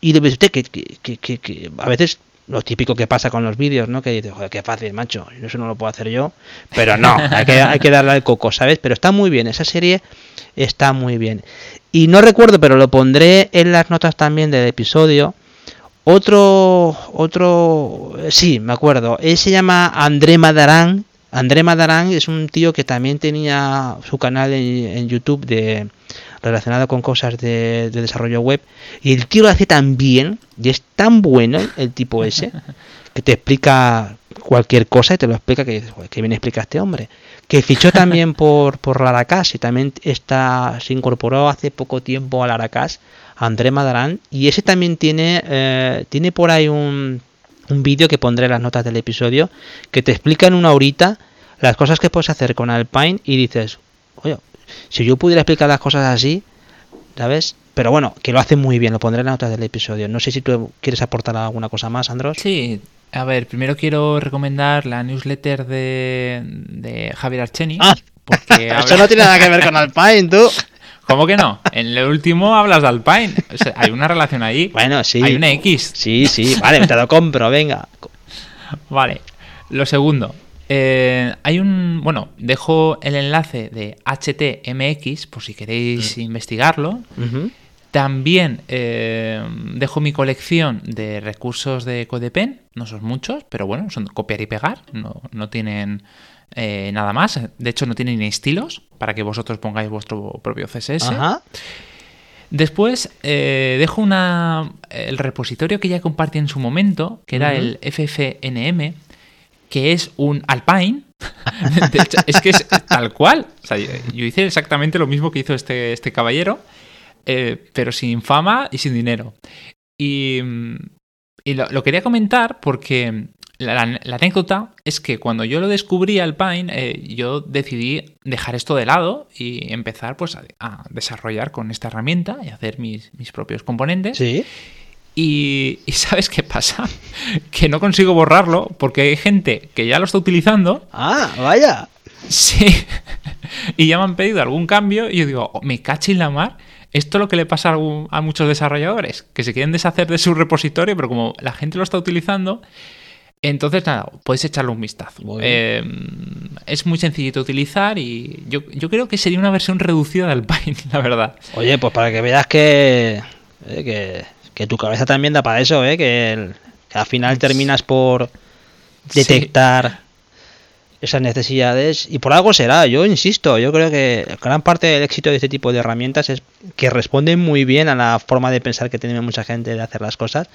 y le ves usted que, que, que- que- que a veces lo típico que pasa con los vídeos, ¿no? Que dices, joder, qué fácil, macho, eso no lo puedo hacer yo. Pero no, hay que, hay que darle al coco, ¿sabes? Pero está muy bien, esa serie está muy bien. Y no recuerdo, pero lo pondré en las notas también del episodio. Otro, otro, eh, sí, me acuerdo. Él se llama André Madarán. André Madarán es un tío que también tenía su canal en, en YouTube de relacionado con cosas de, de desarrollo web. Y el tío lo hace tan bien y es tan bueno el tipo ese que te explica cualquier cosa y te lo explica que dices, "Joder, qué bien explica este hombre. Que fichó también por, por Laracas y también está, se incorporó hace poco tiempo a Laracas, André Madarán. Y ese también tiene, eh, tiene por ahí un, un vídeo que pondré en las notas del episodio que te explica en una horita las cosas que puedes hacer con Alpine y dices, oye, si yo pudiera explicar las cosas así, ¿sabes? Pero bueno, que lo hace muy bien, lo pondré en las notas del episodio. No sé si tú quieres aportar alguna cosa más, Andros. Sí, a ver, primero quiero recomendar la newsletter de, de Javier Archeni. Ah, porque Eso no tiene nada que ver con Alpine, tú. ¿Cómo que no? En el último hablas de Alpine. O sea, hay una relación ahí. Bueno, sí. Hay una X. Sí, sí, vale, te lo compro, venga. Vale. Lo segundo, Eh, hay un. Bueno, dejo el enlace de HTMX por si queréis investigarlo. Ujú. También eh, dejo mi colección de recursos de CodePen. No son muchos, pero bueno, son copiar y pegar. No, no tienen eh, nada más. De hecho, no tienen ni estilos para que vosotros pongáis vuestro propio CSS. Ajá. Después eh, dejo una, el repositorio que ya compartí en su momento, que era el FFNM, que es un Alpine. De hecho, es que es tal cual. O sea, yo, yo hice exactamente lo mismo que hizo este, este caballero, eh, pero sin fama y sin dinero. Y, mm, y lo, lo quería comentar porque la, anécdota es que cuando yo lo descubrí Alpine, eh, yo decidí dejar esto de lado y empezar pues, a, a desarrollar con esta herramienta y hacer mis, mis propios componentes. Sí. Y, y ¿sabes qué pasa? Que no consigo borrarlo porque hay gente que ya lo está utilizando Ah, vaya. Sí. y ya me han pedido algún cambio y yo digo, "Oh, me cachis la mar. Esto es lo que le pasa a, algún- a muchos desarrolladores, que se quieren deshacer de su repositorio, pero como la gente lo está utilizando, entonces nada, podéis echarle un vistazo. Muy. Eh, es muy sencillito de utilizar y yo, yo creo que sería una versión reducida del Pine, la verdad. Oye, pues para que veas que, eh, que, que tu cabeza también da para eso, ¿eh? que, el- que al final terminas por detectar esas necesidades y por algo será. Yo insisto, yo creo que gran parte del éxito de este tipo de herramientas es que responden muy bien a la forma de pensar que tiene mucha gente de hacer las cosas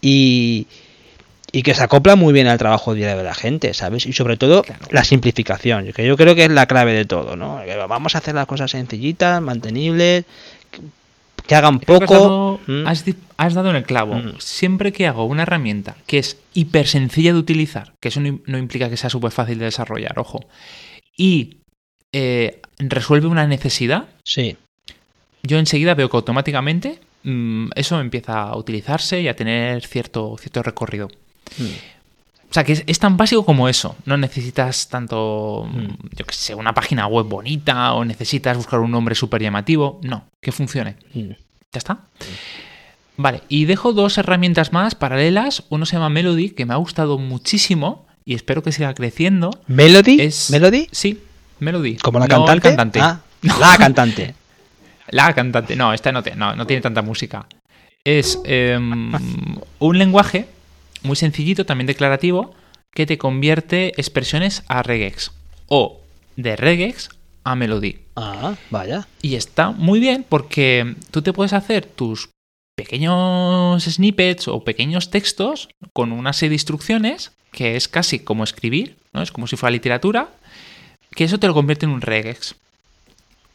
y, y que se acopla muy bien al trabajo diario de la gente, ¿sabes? Y sobre todo Claro. la simplificación, que yo creo que es la clave de todo, ¿no? Que vamos a hacer las cosas sencillitas, mantenibles, que, hagan Creo que has poco. has dado en el clavo. Mm. Siempre que hago una herramienta que es hiper sencilla de utilizar, que eso no implica que sea súper fácil de desarrollar, ojo, y eh, resuelve una necesidad, Sí, yo enseguida veo que automáticamente mm, eso empieza a utilizarse y a tener cierto, cierto recorrido. Mm. O sea, que es, es tan básico como eso. No necesitas tanto, Mm. yo qué sé, una página web bonita o necesitas buscar un nombre súper llamativo. No, que funcione. Mm. ¿Ya está? Vale, y dejo dos herramientas más paralelas. Uno se llama Melody, que me ha gustado muchísimo y espero que siga creciendo. ¿Melody? Es... ¿Melody? Sí, Melody. ¿Como la No cantante? cantante. Ah, No. La cantante. La cantante. No, esta no, te- no, no tiene tanta música. Es em, un lenguaje muy sencillito, también declarativo, que te convierte expresiones a regex o de regex a melody. Ah, vaya. Y está muy bien porque tú te puedes hacer tus pequeños snippets o pequeños textos con una serie de instrucciones que es casi como escribir, ¿no? Es como si fuera literatura, que eso te lo convierte en un regex.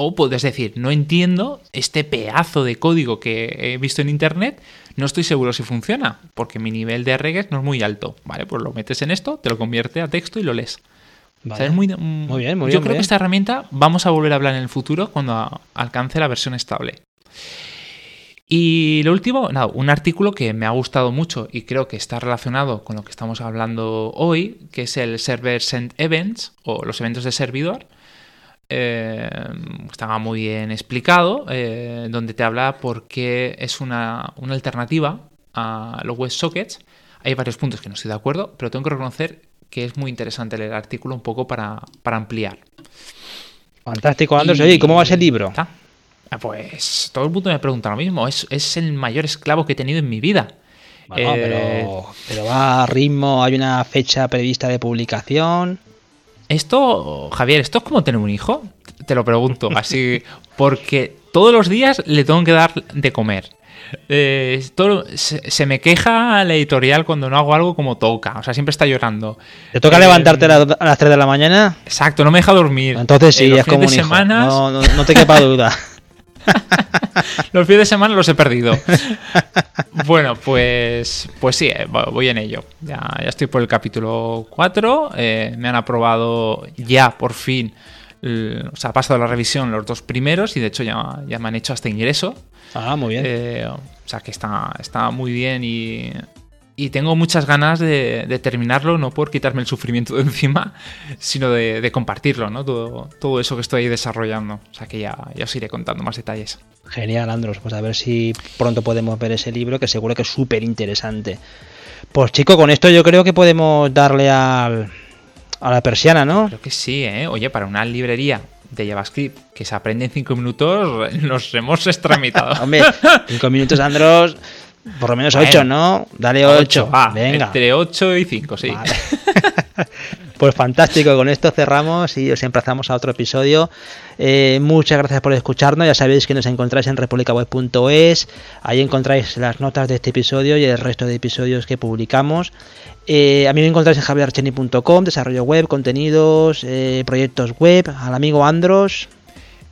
O puedes decir, no entiendo este pedazo de código que he visto en internet, no estoy seguro si funciona, porque mi nivel de regex no es muy alto. Vale, pues lo metes en esto, te lo convierte a texto y lo lees. O sea, vaya. es muy, Muy bien, muy Yo bien, creo muy que bien. esta herramienta vamos a volver a hablar en el futuro cuando alcance la versión estable. Y lo último, nada, un artículo que me ha gustado mucho y creo que está relacionado con lo que estamos hablando hoy, que es el Server Send Events o los eventos de servidor. Eh, estaba muy bien explicado, eh, donde te habla por qué es una, una alternativa a los WebSockets. Hay varios puntos que no estoy de acuerdo, pero tengo que reconocer que es muy interesante leer el artículo un poco para, para ampliar. Fantástico, Andros. Y- Oye, ¿y cómo va ese libro? ¿Está? Ah, Pues todo el mundo me pregunta lo mismo. Es, es el mayor esclavo que he tenido en mi vida. Bueno, Eh, pero, pero va a ritmo, hay una fecha prevista de publicación. Esto, Javier, ¿esto es como tener un hijo? Te lo pregunto, así, porque todos los días le tengo que dar de comer. Eh, todo- se, se me queja la editorial cuando no hago algo como toca, o sea, siempre está llorando. ¿Te toca Eh, levantarte a las, a las 3 de la mañana? Exacto, no me deja dormir. Entonces sí, Eh, es como un hijo. No, no, no te quepa duda. Los fines de semana los he perdido. bueno, pues, pues sí, eh, vo- voy en ello. Ya, ya estoy por el capítulo 4. eh, me han aprobado ya por fin. o sea, ha pasado la revisión los dos primeros y de hecho ya, ya me han hecho hasta ingreso. Ah, muy bien. Eh, o sea que está, está muy bien y, y tengo muchas ganas de, de terminarlo, no por quitarme el sufrimiento de encima, sino de, de compartirlo, ¿no? Todo, todo eso que estoy ahí desarrollando. O sea que ya, ya os iré contando más detalles. Genial, Andros. Pues a ver si pronto podemos ver ese libro, que seguro que es súper interesante. Pues chico, con esto yo creo que podemos darle al, A la persiana, ¿no? Creo que sí, ¿eh? Oye, para una librería de JavaScript que se aprende en 5 minutos, nos hemos extramitado. Hombre, 5 minutos, Andros, por lo menos 8, ¿no? Dale 8. Venga. Entre 8 y 5, sí. Vale. Pues fantástico, con esto cerramos y os emplazamos a otro episodio. Eh, muchas gracias por escucharnos, ya sabéis que nos encontráis en republicaweb.es, ahí encontráis las notas de este episodio y el resto de episodios que publicamos. Eh, a mí me encontráis en javierarcheni.com, desarrollo web, contenidos, eh, proyectos web, al amigo Andros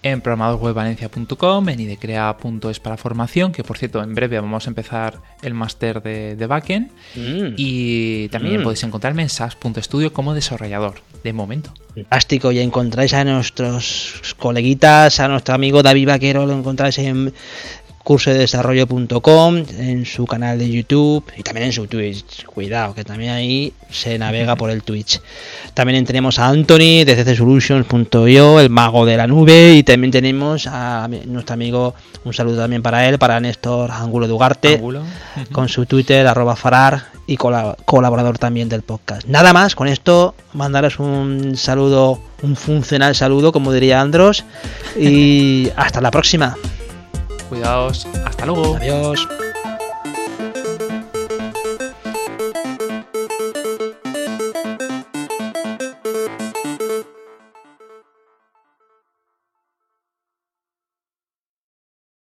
en programadorwebvalencia.com, en idecrea.es para formación, que por cierto, en breve vamos a empezar el máster de, de backend. Mm. Y también mm. podéis encontrarme en sas.studio como desarrollador, de momento. Fantástico, ya encontráis a nuestros coleguitas, a nuestro amigo David Vaquero, lo encontráis en curso de desarrollo.com, en su canal de YouTube y también en su Twitch. Cuidado, que también ahí se navega por el Twitch. También tenemos a Anthony de ccsolutions.io, el mago de la nube, y también tenemos a nuestro amigo, un saludo también para él, para Néstor Angulo Dugarte, con su Twitter, arroba farar, y colaborador también del podcast. Nada más, con esto mandaros un saludo, un funcional saludo, como diría Andros, y hasta la próxima. Cuidaos. Hasta luego. Adiós.